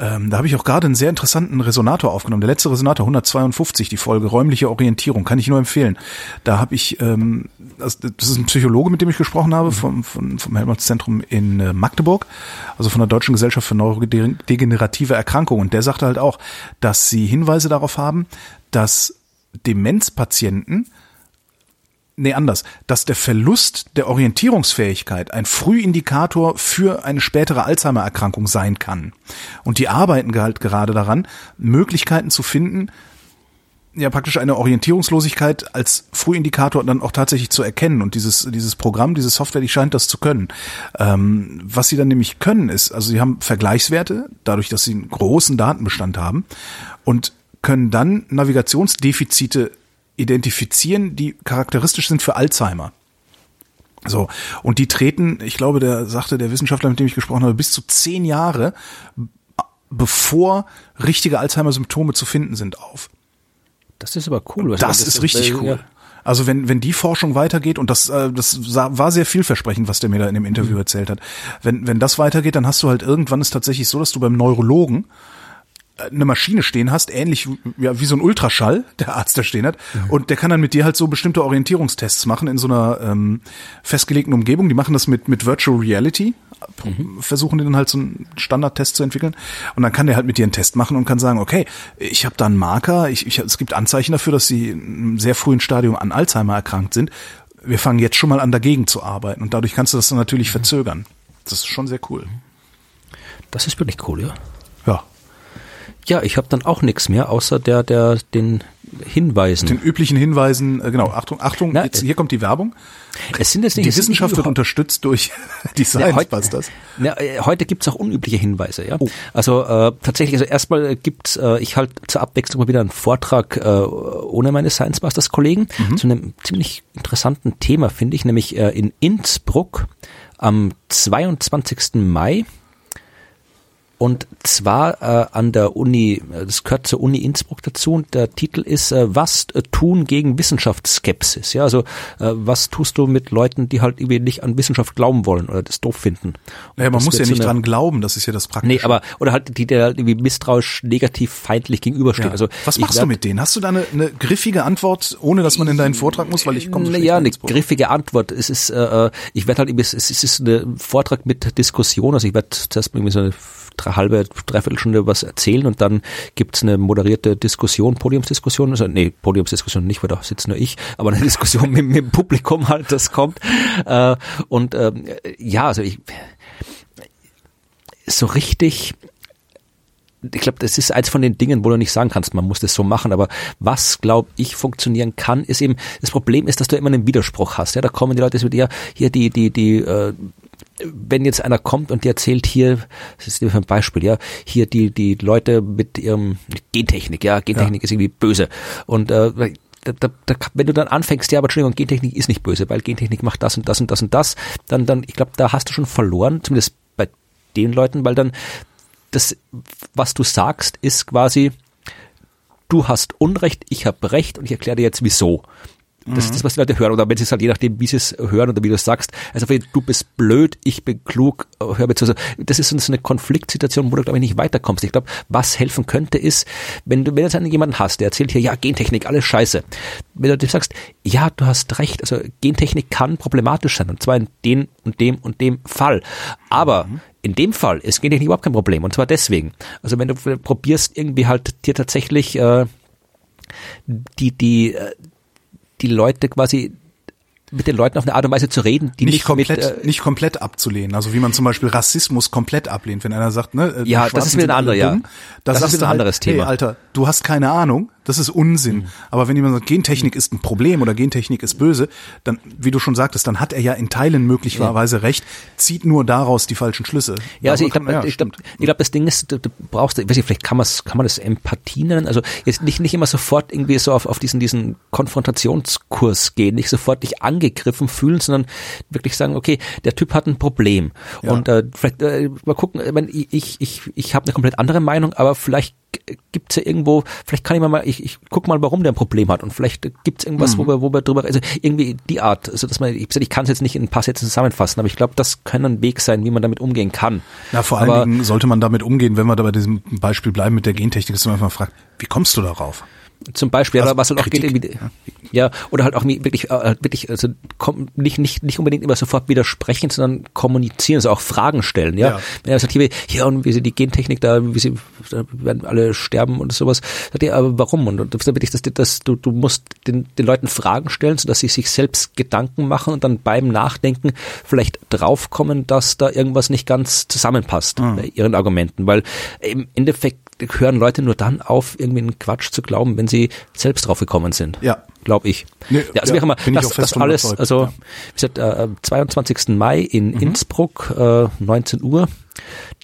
ähm, da habe ich auch gerade einen sehr interessanten Resonator aufgenommen. Der letzte Resonator 152, die Folge räumliche Orientierung, kann ich nur empfehlen. Da habe ich, ähm, das, das ist ein Psychologe, mit dem ich gesprochen habe, vom, vom, vom Helmholtz-Zentrum in äh, Magdeburg, also von der Deutschen Gesellschaft für neurodegenerative Erkrankungen. Und der sagte halt auch, dass sie Hinweise darauf haben, dass Demenzpatienten nee, anders, dass der Verlust der Orientierungsfähigkeit ein Frühindikator für eine spätere Alzheimer-Erkrankung sein kann. Und die arbeiten halt gerade daran, Möglichkeiten zu finden, ja praktisch eine Orientierungslosigkeit als Frühindikator dann auch tatsächlich zu erkennen. Und dieses, dieses Programm, diese Software, die scheint das zu können. Ähm, was sie dann nämlich können, ist, also sie haben Vergleichswerte, dadurch, dass sie einen großen Datenbestand haben und können dann Navigationsdefizite identifizieren, die charakteristisch sind für Alzheimer. So, und die treten, ich glaube, der sagte der Wissenschaftler, mit dem ich gesprochen habe, bis zu zehn Jahre bevor richtige Alzheimer-Symptome zu finden sind auf. Das ist aber cool. Das, das, ist richtig cool. Ja. Also wenn, wenn die Forschung weitergeht, und das, äh, das sah, war sehr vielversprechend, was der mir da in dem Interview Mhm. erzählt hat, wenn, wenn das weitergeht, dann hast du halt irgendwann ist tatsächlich so, dass du beim Neurologen eine Maschine stehen hast, ähnlich wie- ja, wie so ein Ultraschall, der Arzt da stehen hat, und der kann dann mit dir halt so bestimmte Orientierungstests machen in so einer ähm, festgelegten Umgebung. Die machen das mit, mit Virtual Reality, versuchen die dann halt so einen Standardtest zu entwickeln und dann kann der halt mit dir einen Test machen und kann sagen, okay, ich habe da einen Marker, ich, ich, es gibt Anzeichen dafür, dass sie in einem sehr frühen Stadium an Alzheimer erkrankt sind. Wir fangen jetzt schon mal an, dagegen zu arbeiten und dadurch kannst du das dann natürlich verzögern. Das ist schon sehr cool. Das ist wirklich cool, ja. Ja. Ja, ich habe dann auch nichts mehr, außer der, der, den Hinweisen. Den üblichen Hinweisen, äh, genau, Achtung, Achtung, Na, jetzt, äh, hier kommt die Werbung. es sind jetzt nicht, Die Wissenschaft wird unterstützt durch die Ja, Science heute, Busters. Ja, äh, heute gibt's auch unübliche Hinweise, Oh. ja. Also äh, tatsächlich, also erstmal gibt's, äh, ich halt zur Abwechslung mal wieder einen Vortrag äh, ohne meine Science Busters Kollegen Mhm. zu einem ziemlich interessanten Thema, finde ich, nämlich äh, in Innsbruck am 22. Mai. Und zwar äh, an der Uni, äh, das gehört zur Uni Innsbruck dazu und der Titel ist äh, Was äh, tun gegen Wissenschaftsskepsis? Ja, also äh, was tust du mit Leuten, die halt irgendwie nicht an Wissenschaft glauben wollen oder das doof finden? Naja, man muss ja nicht eine- dran glauben, das ist ja das Praktische. Nee, aber oder halt die, der irgendwie misstrauisch, negativ, feindlich gegenüberstehen. Ja. Also Was machst du werd- mit denen? Hast du da eine, eine griffige Antwort, ohne dass man in deinen Vortrag muss, weil ich komme ja, eine griffige Antwort. Es ist, äh, ich werde halt, irgendwie- es ist, es ist ein Vortrag mit Diskussion. Also ich werde zuerst irgendwie so eine halbe, dreiviertel was erzählen und dann gibt's eine moderierte Diskussion, Podiumsdiskussion. Also nee, Podiumsdiskussion nicht, weil da sitzt nur ich, aber eine Diskussion mit, mit dem Publikum halt, das kommt. Äh, und ähm, ja, also ich so richtig ich glaube, das ist eins von den Dingen, wo du nicht sagen kannst, man muss das so machen, aber was, glaube ich, funktionieren kann, ist eben, das Problem ist, dass du immer einen Widerspruch hast. Ja, da kommen die Leute mit dir, hier die, die, die, äh, wenn jetzt einer kommt und dir erzählt hier, das ist ein Beispiel, ja, hier die, die Leute mit ihrem Gentechnik, ja, Gentechnik ist irgendwie böse. Und äh, da, da, da, wenn du dann anfängst, ja, aber Entschuldigung, Gentechnik ist nicht böse, weil Gentechnik macht das und das und das und das, dann, dann, ich glaube, da hast du schon verloren, zumindest bei den Leuten, weil dann das, was du sagst, ist quasi, du hast Unrecht, ich habe Recht und ich erkläre dir jetzt wieso. Das ist das, was die Leute hören. Oder wenn sie es halt je nachdem, wie sie es hören oder wie du es sagst. Also du bist blöd, ich bin klug, hör mir zu. Also Das ist so eine Konfliktsituation, wo du, glaube ich, nicht weiterkommst. Ich glaube, was helfen könnte, ist, wenn du, wenn du jetzt jemanden hast, der erzählt hier, ja, Gentechnik, alles scheiße. Wenn du dir sagst, ja, du hast recht, also Gentechnik kann problematisch sein. Und zwar in dem und dem und dem Fall. Aber in dem Fall ist Gentechnik überhaupt kein Problem. Und zwar deswegen. Also wenn du probierst, irgendwie halt dir tatsächlich äh, die, die, äh, die Leute quasi mit den Leuten auf eine Art und Weise zu reden, die nicht, nicht, komplett, mit, äh, nicht komplett abzulehnen. Also wie man zum Beispiel Rassismus komplett ablehnt, wenn einer sagt, ne, äh, Ja, das ist sind ein anderer, ja. dumm, da Das ist du ein halt, anderes Thema. Hey, Alter, du hast keine Ahnung, das ist Unsinn. Mhm. Aber wenn jemand sagt, Gentechnik ist ein Problem oder Gentechnik ist böse, dann, wie du schon sagtest, dann hat er ja in Teilen möglicherweise recht, zieht nur daraus die falschen Schlüsse. Ja, also ich glaube, kann- ich stimmt. ich glaube, das Ding ist, du, du brauchst, ich weiß nicht, vielleicht kann man kann man das Empathie nennen. Also jetzt nicht nicht immer sofort irgendwie so auf, auf diesen diesen Konfrontationskurs gehen, nicht sofort dich angegriffen fühlen, sondern wirklich sagen, okay, der Typ hat ein Problem Ja. und äh, vielleicht äh, mal gucken. Ich meine, ich ich ich habe eine komplett andere Meinung, aber vielleicht gibt's ja irgendwo, vielleicht kann ich mal, ich, ich guck mal, warum der ein Problem hat und vielleicht gibt's irgendwas, Mhm. wo wir, wo wir drüber, also irgendwie die Art, also dass man, ich, ich kann es jetzt nicht in ein paar Sätzen zusammenfassen, aber ich glaube, das kann ein Weg sein, wie man damit umgehen kann. Na, vor aber, allen Dingen sollte man damit umgehen, wenn wir da bei diesem Beispiel bleiben mit der Gentechnik, dass man einfach fragt, wie kommst du darauf? Zum Beispiel, Also aber was halt auch geht, Kritik, irgendwie, ja, oder halt auch wirklich, äh, wirklich, also nicht, nicht, nicht unbedingt immer sofort widersprechen, sondern kommunizieren, also auch Fragen stellen, ja. Ja. Wenn er sagt, hier, ja, und wie sie die Gentechnik da, wie sie, da werden alle sterben und sowas, sagt er, aber warum? Und, und ist wirklich, dass, dass du, du musst den, den Leuten Fragen stellen, sodass sie sich selbst Gedanken machen und dann beim Nachdenken vielleicht draufkommen, dass da irgendwas nicht ganz zusammenpasst Mhm. bei ihren Argumenten, weil im Endeffekt hören Leute nur dann auf, irgendwie einen Quatsch zu glauben, wenn sie selbst drauf gekommen sind. Ja. Glaube ich. Nee, ja, also ja, bin ich das, das alles, überzeugt, also ja. Mhm. wie gesagt, äh, am 22. Mai in Innsbruck, äh, 19 Uhr.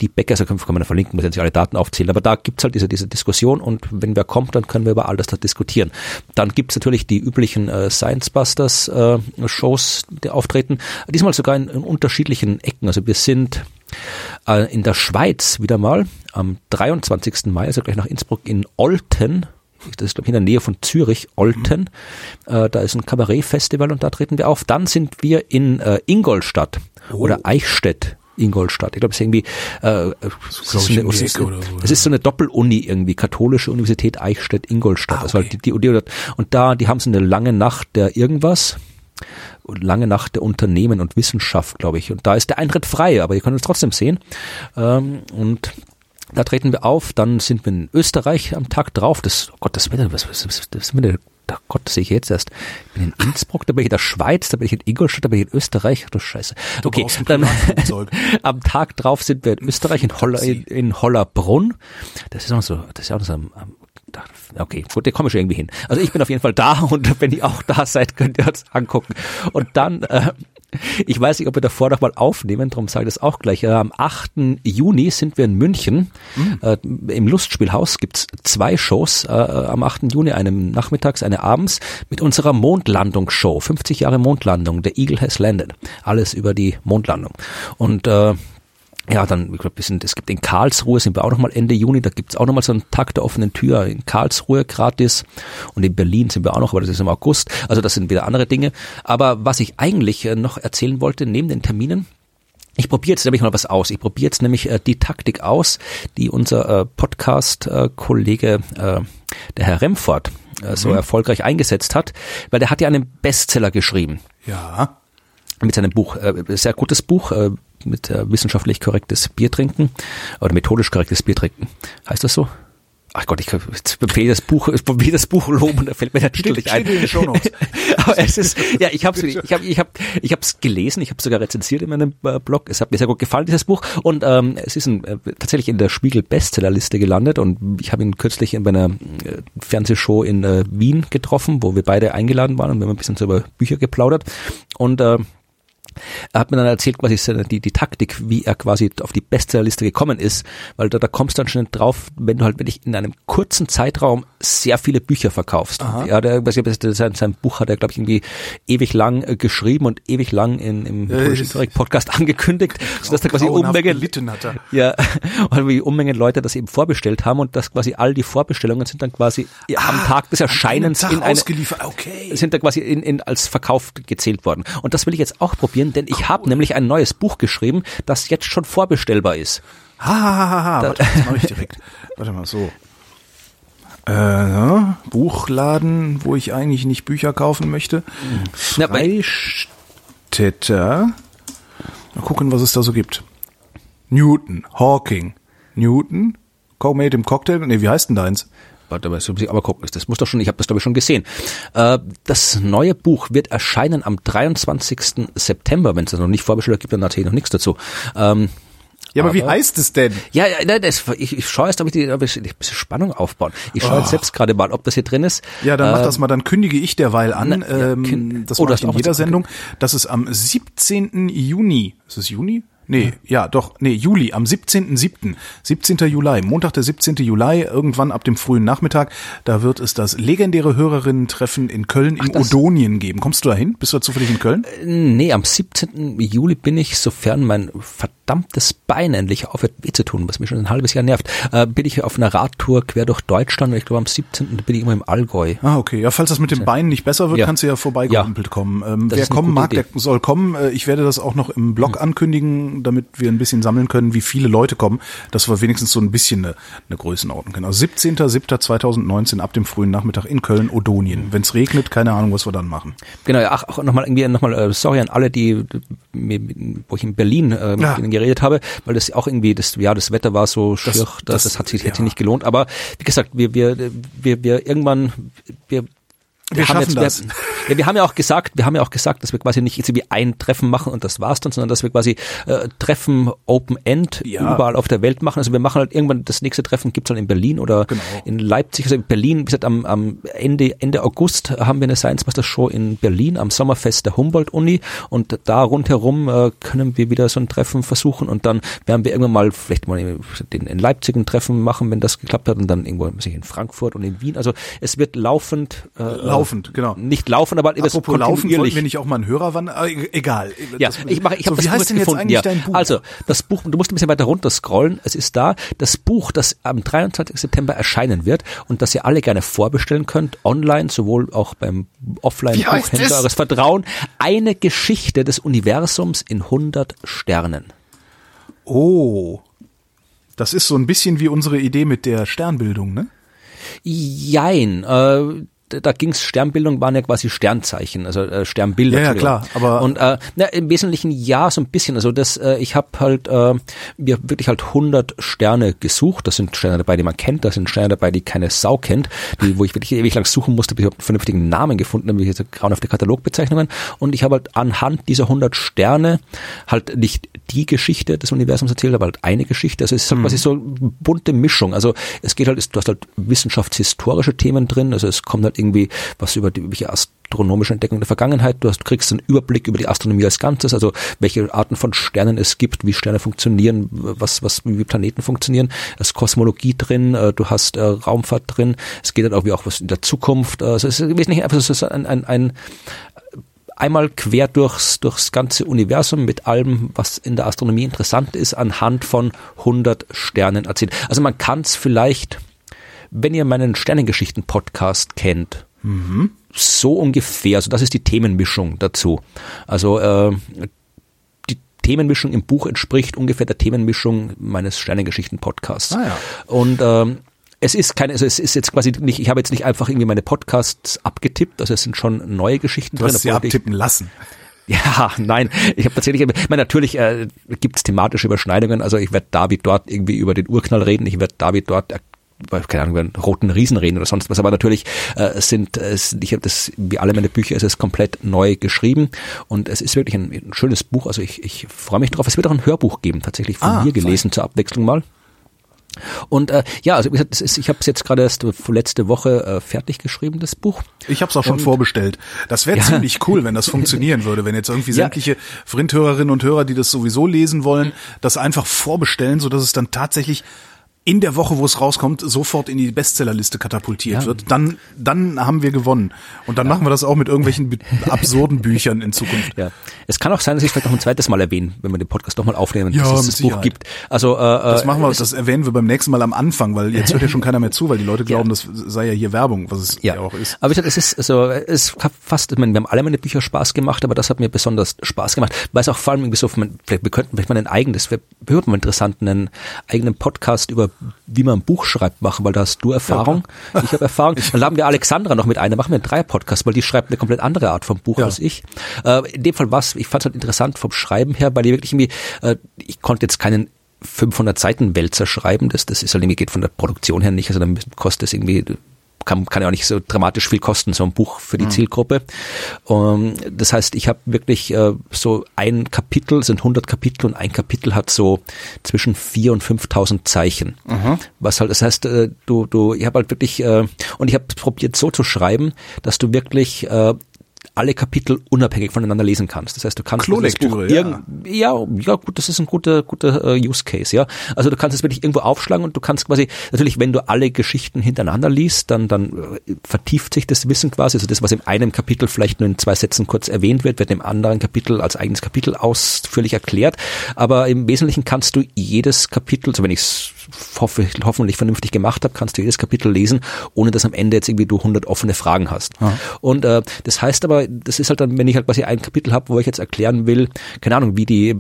Die Bäcker, also können wir verlinken, muss jetzt nicht alle Daten aufzählen, aber da gibt's halt diese, diese Diskussion und wenn wer kommt, dann können wir über all das da diskutieren. Dann gibt's natürlich die üblichen äh, Science Busters äh, Shows, die auftreten, diesmal sogar in, in unterschiedlichen Ecken. Also wir sind äh, in der Schweiz wieder mal am 23. Mai, also gleich nach Innsbruck in Olten. das ist glaube ich in der Nähe von Zürich, Olten. Mhm. Äh, da ist ein Kabarettfestival und da treten wir auf. Dann sind wir in äh, Ingolstadt oh. oder Eichstätt. Ingolstadt. Ich glaube, es ist irgendwie, äh, es, ist so eine, es, ist, so, es ist so eine Doppeluni irgendwie, katholische Universität Eichstätt Ingolstadt. Ah, okay. Das war die, die, und da, die haben so eine lange Nacht der irgendwas lange Nacht der Unternehmen und Wissenschaft, glaube ich. Und da ist der Eintritt frei, aber ihr könnt es trotzdem sehen. Ähm, und da treten wir auf, dann sind wir in Österreich am Tag drauf. Das, oh Gott, das Wetter, was, was, was, das Wetter, oh Gott, das sehe ich jetzt erst. Ich bin in Innsbruck, da bin ich in der Schweiz, da bin ich in Ingolstadt, da bin ich in Österreich. Du Scheiße. Okay, dann am Tag drauf sind wir in Österreich, in, Holler, in, in Hollerbrunn. Das ist auch so, das ist auch so am, am okay, gut, der komme ich irgendwie hin. Also ich bin auf jeden Fall da und wenn ihr auch da seid, könnt ihr uns angucken. Und dann, äh, ich weiß nicht, ob wir davor noch mal aufnehmen, darum sage ich das auch gleich. Äh, am 8. Juni sind wir in München. Mhm. Äh, Im Lustspielhaus gibt's zwei Shows. Äh, am 8. Juni, eine nachmittags, eine abends, mit unserer Mondlandungsshow. 50 Jahre Mondlandung. Der Eagle has landed. Alles über die Mondlandung. Und äh, ja, dann, ich glaube, wir sind, es gibt in Karlsruhe, sind wir auch nochmal Ende Juni, da gibt's auch nochmal so einen Tag der offenen Tür in Karlsruhe gratis und in Berlin sind wir auch noch, aber das ist im August, also das sind wieder andere Dinge. Aber was ich eigentlich äh, noch erzählen wollte, neben den Terminen, ich probiere jetzt nämlich mal was aus. Ich probiere jetzt nämlich äh, die Taktik aus, die unser äh, Podcast-Kollege, äh, der Herr Remford, äh, so mhm. erfolgreich eingesetzt hat, weil der hat ja einen Bestseller geschrieben. Ja mit seinem Buch, äh, sehr gutes Buch, äh, mit äh, wissenschaftlich korrektes Bier trinken oder methodisch korrektes Bier trinken. Heißt das so? Ach Gott, ich will das Buch, ich das Buch loben, da fällt mir der Titel nicht ein. Aber es ist, ja, ich habe ich habe ich habe ich habe es gelesen, ich habe sogar rezensiert in meinem äh, Blog. Es hat mir sehr gut gefallen dieses Buch und ähm, es ist ein, äh, tatsächlich in der Spiegel Bestsellerliste gelandet und ich habe ihn kürzlich in meiner äh, Fernsehshow in äh, Wien getroffen, wo wir beide eingeladen waren und wir haben ein bisschen so über Bücher geplaudert und äh, er hat mir dann erzählt, quasi die, die Taktik, wie er quasi auf die Bestsellerliste gekommen ist, weil da, da kommst du dann schon drauf, wenn du halt wirklich in einem kurzen Zeitraum sehr viele Bücher verkaufst. Aha. Ja, der, sein, sein Buch hat er, glaube ich, irgendwie ewig lang äh, geschrieben und ewig lang in, im äh, Podcast angekündigt, sodass da quasi Unmengen, ja, und wie Unmengen Leute das eben vorbestellt haben und dass quasi all die Vorbestellungen sind dann quasi ah, am Tag des Erscheinens in eine, okay. sind da quasi in, in, als verkauft gezählt worden. Und das will ich jetzt auch probieren, denn ich cool. habe nämlich ein neues Buch geschrieben, das jetzt schon vorbestellbar ist. Ha, ha, ha, ha. Warte, das mache ich direkt. Warte mal, so. Äh, ja, Buchladen, wo ich eigentlich nicht Bücher kaufen möchte. Freistädter. Mal gucken, was es da so gibt. Newton, Hawking, Newton, Co-Made im Cocktail. Nee, wie heißt denn deins? Warte mal, aber guck, das muss doch schon, ich habe das glaube ich schon gesehen. Äh, das neue Buch wird erscheinen am 23. September, wenn es das noch nicht vorbestellt gibt, dann natürlich noch nichts dazu. Ähm, ja, aber, aber, wie heißt es denn? Ja, ja das, ich, ich schaue jetzt, ob ich, die, ob ich ein bisschen Spannung aufbauen. Ich schaue oh. jetzt selbst gerade mal, ob das hier drin ist. Ja, dann äh, mach das mal, dann kündige ich derweil an. Na, ja, ähm, das oh, mache ich in jeder Sendung. Das ist am 17. Juni. Ist es Juni? Nee, ja, doch, nee, Juli, am 17.07., 17. Juli, Montag der 17. Juli, irgendwann ab dem frühen Nachmittag, da wird es das legendäre Hörerinnen-Treffen in Köln Ach, im Odonien geben. Kommst du da hin? Bist du da zufällig in Köln? Äh, nee, am 17. Juli bin ich, sofern mein verdammtes Bein endlich aufhört weh zu tun, was mich schon ein halbes Jahr nervt, äh, bin ich auf einer Radtour quer durch Deutschland ich glaube am 17. bin ich immer im Allgäu. Ah, okay. Ja, falls das mit dem Bein nicht besser wird, ja. kannst du ja vorbeigehumpelt ja. kommen. Ähm, wer kommen mag, Idee. der soll kommen. Äh, ich werde das auch noch im Blog hm. ankündigen damit wir ein bisschen sammeln können, wie viele Leute kommen, dass wir wenigstens so ein bisschen eine, eine Größenordnung kennen. Also 17.07.2019 ab dem frühen Nachmittag in Köln, Odonien. Wenn es regnet, keine Ahnung, was wir dann machen. Genau, ja, ach, auch nochmal irgendwie nochmal, äh, sorry an alle, die, wo ich in Berlin äh, mit ja. ihnen geredet habe, weil das auch irgendwie, das, ja, das Wetter war so schier, das, das, das, hat sich, ja. hätte nicht gelohnt. Aber wie gesagt, wir, wir, wir, wir irgendwann, wir wir, wir haben jetzt, das. Wir, ja, wir haben ja auch gesagt, wir haben ja auch gesagt, dass wir quasi nicht irgendwie ein Treffen machen und das war's dann, sondern dass wir quasi äh, Treffen Open End ja. überall auf der Welt machen. Also wir machen halt irgendwann das nächste Treffen gibt's dann in Berlin oder genau. in Leipzig. Also in Berlin, wie gesagt, am, am Ende Ende August haben wir eine Science Master Show in Berlin am Sommerfest der Humboldt Uni und da rundherum äh, können wir wieder so ein Treffen versuchen und dann werden wir irgendwann mal vielleicht mal in, in Leipzig ein Treffen machen, wenn das geklappt hat und dann irgendwo in Frankfurt und in Wien. Also es wird laufend äh, laufend, genau. Nicht laufend, aber Apropos das laufen, wollten wir nicht auch mal einen Hörer wandern? E- Egal. Ja, Das- ich mache, ich so, habe wie das heißt Buch denn jetzt gefunden. eigentlich ja. dein Buch? Also, das Buch, du musst ein bisschen weiter runter scrollen. Es ist da. Das Buch, das am 23. September erscheinen wird und das ihr alle gerne vorbestellen könnt, online, sowohl auch beim Offline-Buchhändler es? eures Vertrauen. Eine Geschichte des Universums in 100 Sternen. Oh. Das ist so ein bisschen wie unsere Idee mit der Sternbildung, ne? Jein, äh, da ging's Sternbildung waren ja quasi Sternzeichen, also äh, Sternbilder. Ja, ja, klar, aber- und äh, na, im Wesentlichen ja, so ein bisschen. Also das, äh, ich habe halt, äh, wir wirklich halt 100 Sterne gesucht. Das sind Sterne dabei, die man kennt. Da sind Sterne dabei, die keine Sau kennt, die, wo ich wirklich ewig lang suchen musste, bis ich einen vernünftigen Namen gefunden habe, diese grauenhafte Katalogbezeichnungen. Und ich habe halt anhand dieser 100 Sterne halt nicht die Geschichte des Universums erzählt, aber halt eine Geschichte. Also es ist halt quasi so eine bunte Mischung. Also es geht halt, du hast halt wissenschaftshistorische Themen drin. Also es kommt halt irgendwie was über die welche astronomische Entdeckung der Vergangenheit. Du, hast, du kriegst einen Überblick über die Astronomie als Ganzes, also welche Arten von Sternen es gibt, wie Sterne funktionieren, was, was, wie Planeten funktionieren. Es ist Kosmologie drin, äh, du hast äh, Raumfahrt drin. Es geht dann auch wie auch was in der Zukunft. Also es ist im Wesentlichen einfach so so ein, ein, ein einmal quer durchs, durchs ganze Universum mit allem, was in der Astronomie interessant ist, anhand von 100 Sternen erzählt. Also man kann es vielleicht, wenn ihr meinen Sternengeschichten-Podcast kennt, so ungefähr, also das ist die Themenmischung dazu. Also äh, die Themenmischung im Buch entspricht ungefähr der Themenmischung meines Sternengeschichten-Podcasts. Ah ja. Und ähm, es ist keine, also es ist jetzt quasi nicht, ich habe jetzt nicht einfach irgendwie meine Podcasts abgetippt, also es sind schon neue Geschichten Du drin. hast sie obwohl ich- abtippen lassen. ja, nein, ich habe tatsächlich, ich meine, natürlich äh, gibt es thematische Überschneidungen. Also ich werde David dort irgendwie über den Urknall reden, ich werde David dort äh, über, keine Ahnung, über roten Riesen reden oder sonst was. Aber natürlich äh, sind, äh, es, ich habe das, wie alle meine Bücher, es ist komplett neu geschrieben und es ist wirklich ein, ein schönes Buch. Also ich, ich freue mich drauf. Es wird auch ein Hörbuch geben, tatsächlich von Ah, mir gelesen zur Abwechslung mal. Und äh, ja, also wie gesagt, es ist, ich habe es jetzt gerade erst letzte Woche äh, fertig geschrieben, das Buch. Ich habe es auch schon vorbestellt. Das wäre Ja. ziemlich cool, wenn das funktionieren würde, wenn jetzt irgendwie Ja. sämtliche Vrindhörerinnen und Hörer, die das sowieso lesen wollen, das einfach vorbestellen, so dass es dann tatsächlich in der Woche, wo es rauskommt, sofort in die Bestsellerliste katapultiert Ja. wird. Dann, dann haben wir gewonnen. Und dann machen wir das auch mit irgendwelchen absurden Büchern in Zukunft. Ja, es kann auch sein, dass ich es vielleicht noch ein zweites Mal erwähne, wenn wir den Podcast doch mal aufnehmen, Ja, dass es das Buch Sicherheit. gibt. Also äh, Das äh, machen wir, das erwähnen wir beim nächsten Mal am Anfang, weil jetzt hört ja schon keiner mehr zu, weil die Leute glauben, das sei ja hier Werbung, was es ja, Ja, auch ist. aber wie gesagt, es ist also es hat fast, ich meine, wir haben alle meine Bücher Spaß gemacht, aber das hat mir besonders Spaß gemacht, weil es auch vor allem irgendwie so, vielleicht, wir könnten vielleicht mal ein eigenes, wir würden mal interessant einen eigenen Podcast über wie man ein Buch schreibt machen, weil da hast du Erfahrung, ich habe Erfahrung. Dann haben wir Alexandra noch mit einer, machen wir einen Dreier-Podcast, weil die schreibt eine komplett andere Art von Buch Ja. als ich. Äh, in dem Fall was, ich fand es halt interessant vom Schreiben her, weil die wirklich irgendwie, äh, ich konnte jetzt keinen 500 Seiten Wälzer schreiben, das, das ist halt irgendwie geht von der Produktion her nicht, also dann kostet es irgendwie kann, kann ja auch nicht so dramatisch viel kosten, so ein Buch für die Zielgruppe. Um, das heißt, ich habe wirklich äh, so ein Kapitel, sind 100 Kapitel und ein Kapitel hat so zwischen 4.000 und 5.000 Zeichen. Was halt, das heißt, äh, du, du, ich habe halt wirklich, äh, und ich habe probiert so zu schreiben, dass du wirklich äh, alle Kapitel unabhängig voneinander lesen kannst. Das heißt, du kannst das Buch ja. ja, ja, gut, das ist ein guter, guter äh, Use Case, ja. Also du kannst es wirklich irgendwo aufschlagen und du kannst quasi, natürlich, wenn du alle Geschichten hintereinander liest, dann, dann äh, vertieft sich das Wissen quasi. Also das, was in einem Kapitel vielleicht nur in zwei Sätzen kurz erwähnt wird, wird im anderen Kapitel als eigenes Kapitel ausführlich erklärt. Aber im Wesentlichen kannst du jedes Kapitel, so wenn ich es hoffe, hoffentlich vernünftig gemacht habe, kannst du jedes Kapitel lesen, ohne dass am Ende jetzt irgendwie du 100 offene Fragen hast. Und äh, das heißt aber, das ist halt dann, wenn ich halt quasi ein Kapitel habe, wo ich jetzt erklären will, keine Ahnung, wie die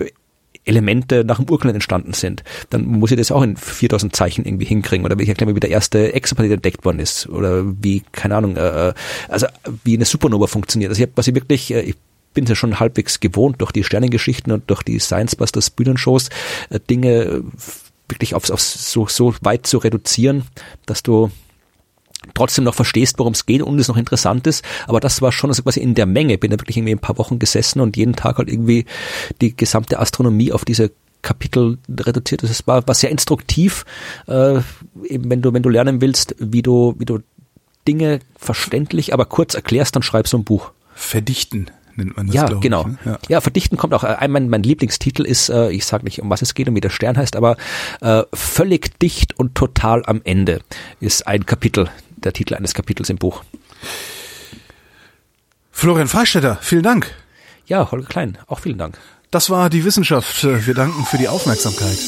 Elemente nach dem Urknall entstanden sind, dann muss ich das auch in 4000 Zeichen irgendwie hinkriegen oder ich erklären, wie der erste Exoplanet entdeckt worden ist oder wie, keine Ahnung, äh, also wie eine Supernova funktioniert. Also ich habe quasi wirklich, äh, ich bin es ja schon halbwegs gewohnt durch die Sternengeschichten und durch die Science Busters Bühnenshows, äh, Dinge äh, wirklich aufs, aufs so, so weit zu reduzieren, dass du trotzdem noch verstehst, worum es geht und es noch interessant ist. Aber das war schon also quasi in der Menge. Bin da wirklich irgendwie ein paar Wochen gesessen und jeden Tag halt irgendwie die gesamte Astronomie auf diese Kapitel reduziert. Das war, war sehr instruktiv, äh, eben wenn du, wenn du lernen willst, wie du, wie du Dinge verständlich, aber kurz erklärst, dann schreibst du ein Buch. Verdichten nennt man das, Ja, genau. Ich, ne? ja. Ja. verdichten kommt auch. Äh, mein, mein Lieblingstitel ist, äh, ich sage nicht, um was es geht und wie der Stern heißt, aber äh, völlig dicht und total am Ende ist ein Kapitel, der Titel eines Kapitels im Buch. Florian Freistetter, vielen Dank. Ja, Holger Klein, auch vielen Dank. Das war die Wissenschaft. Wir danken für die Aufmerksamkeit.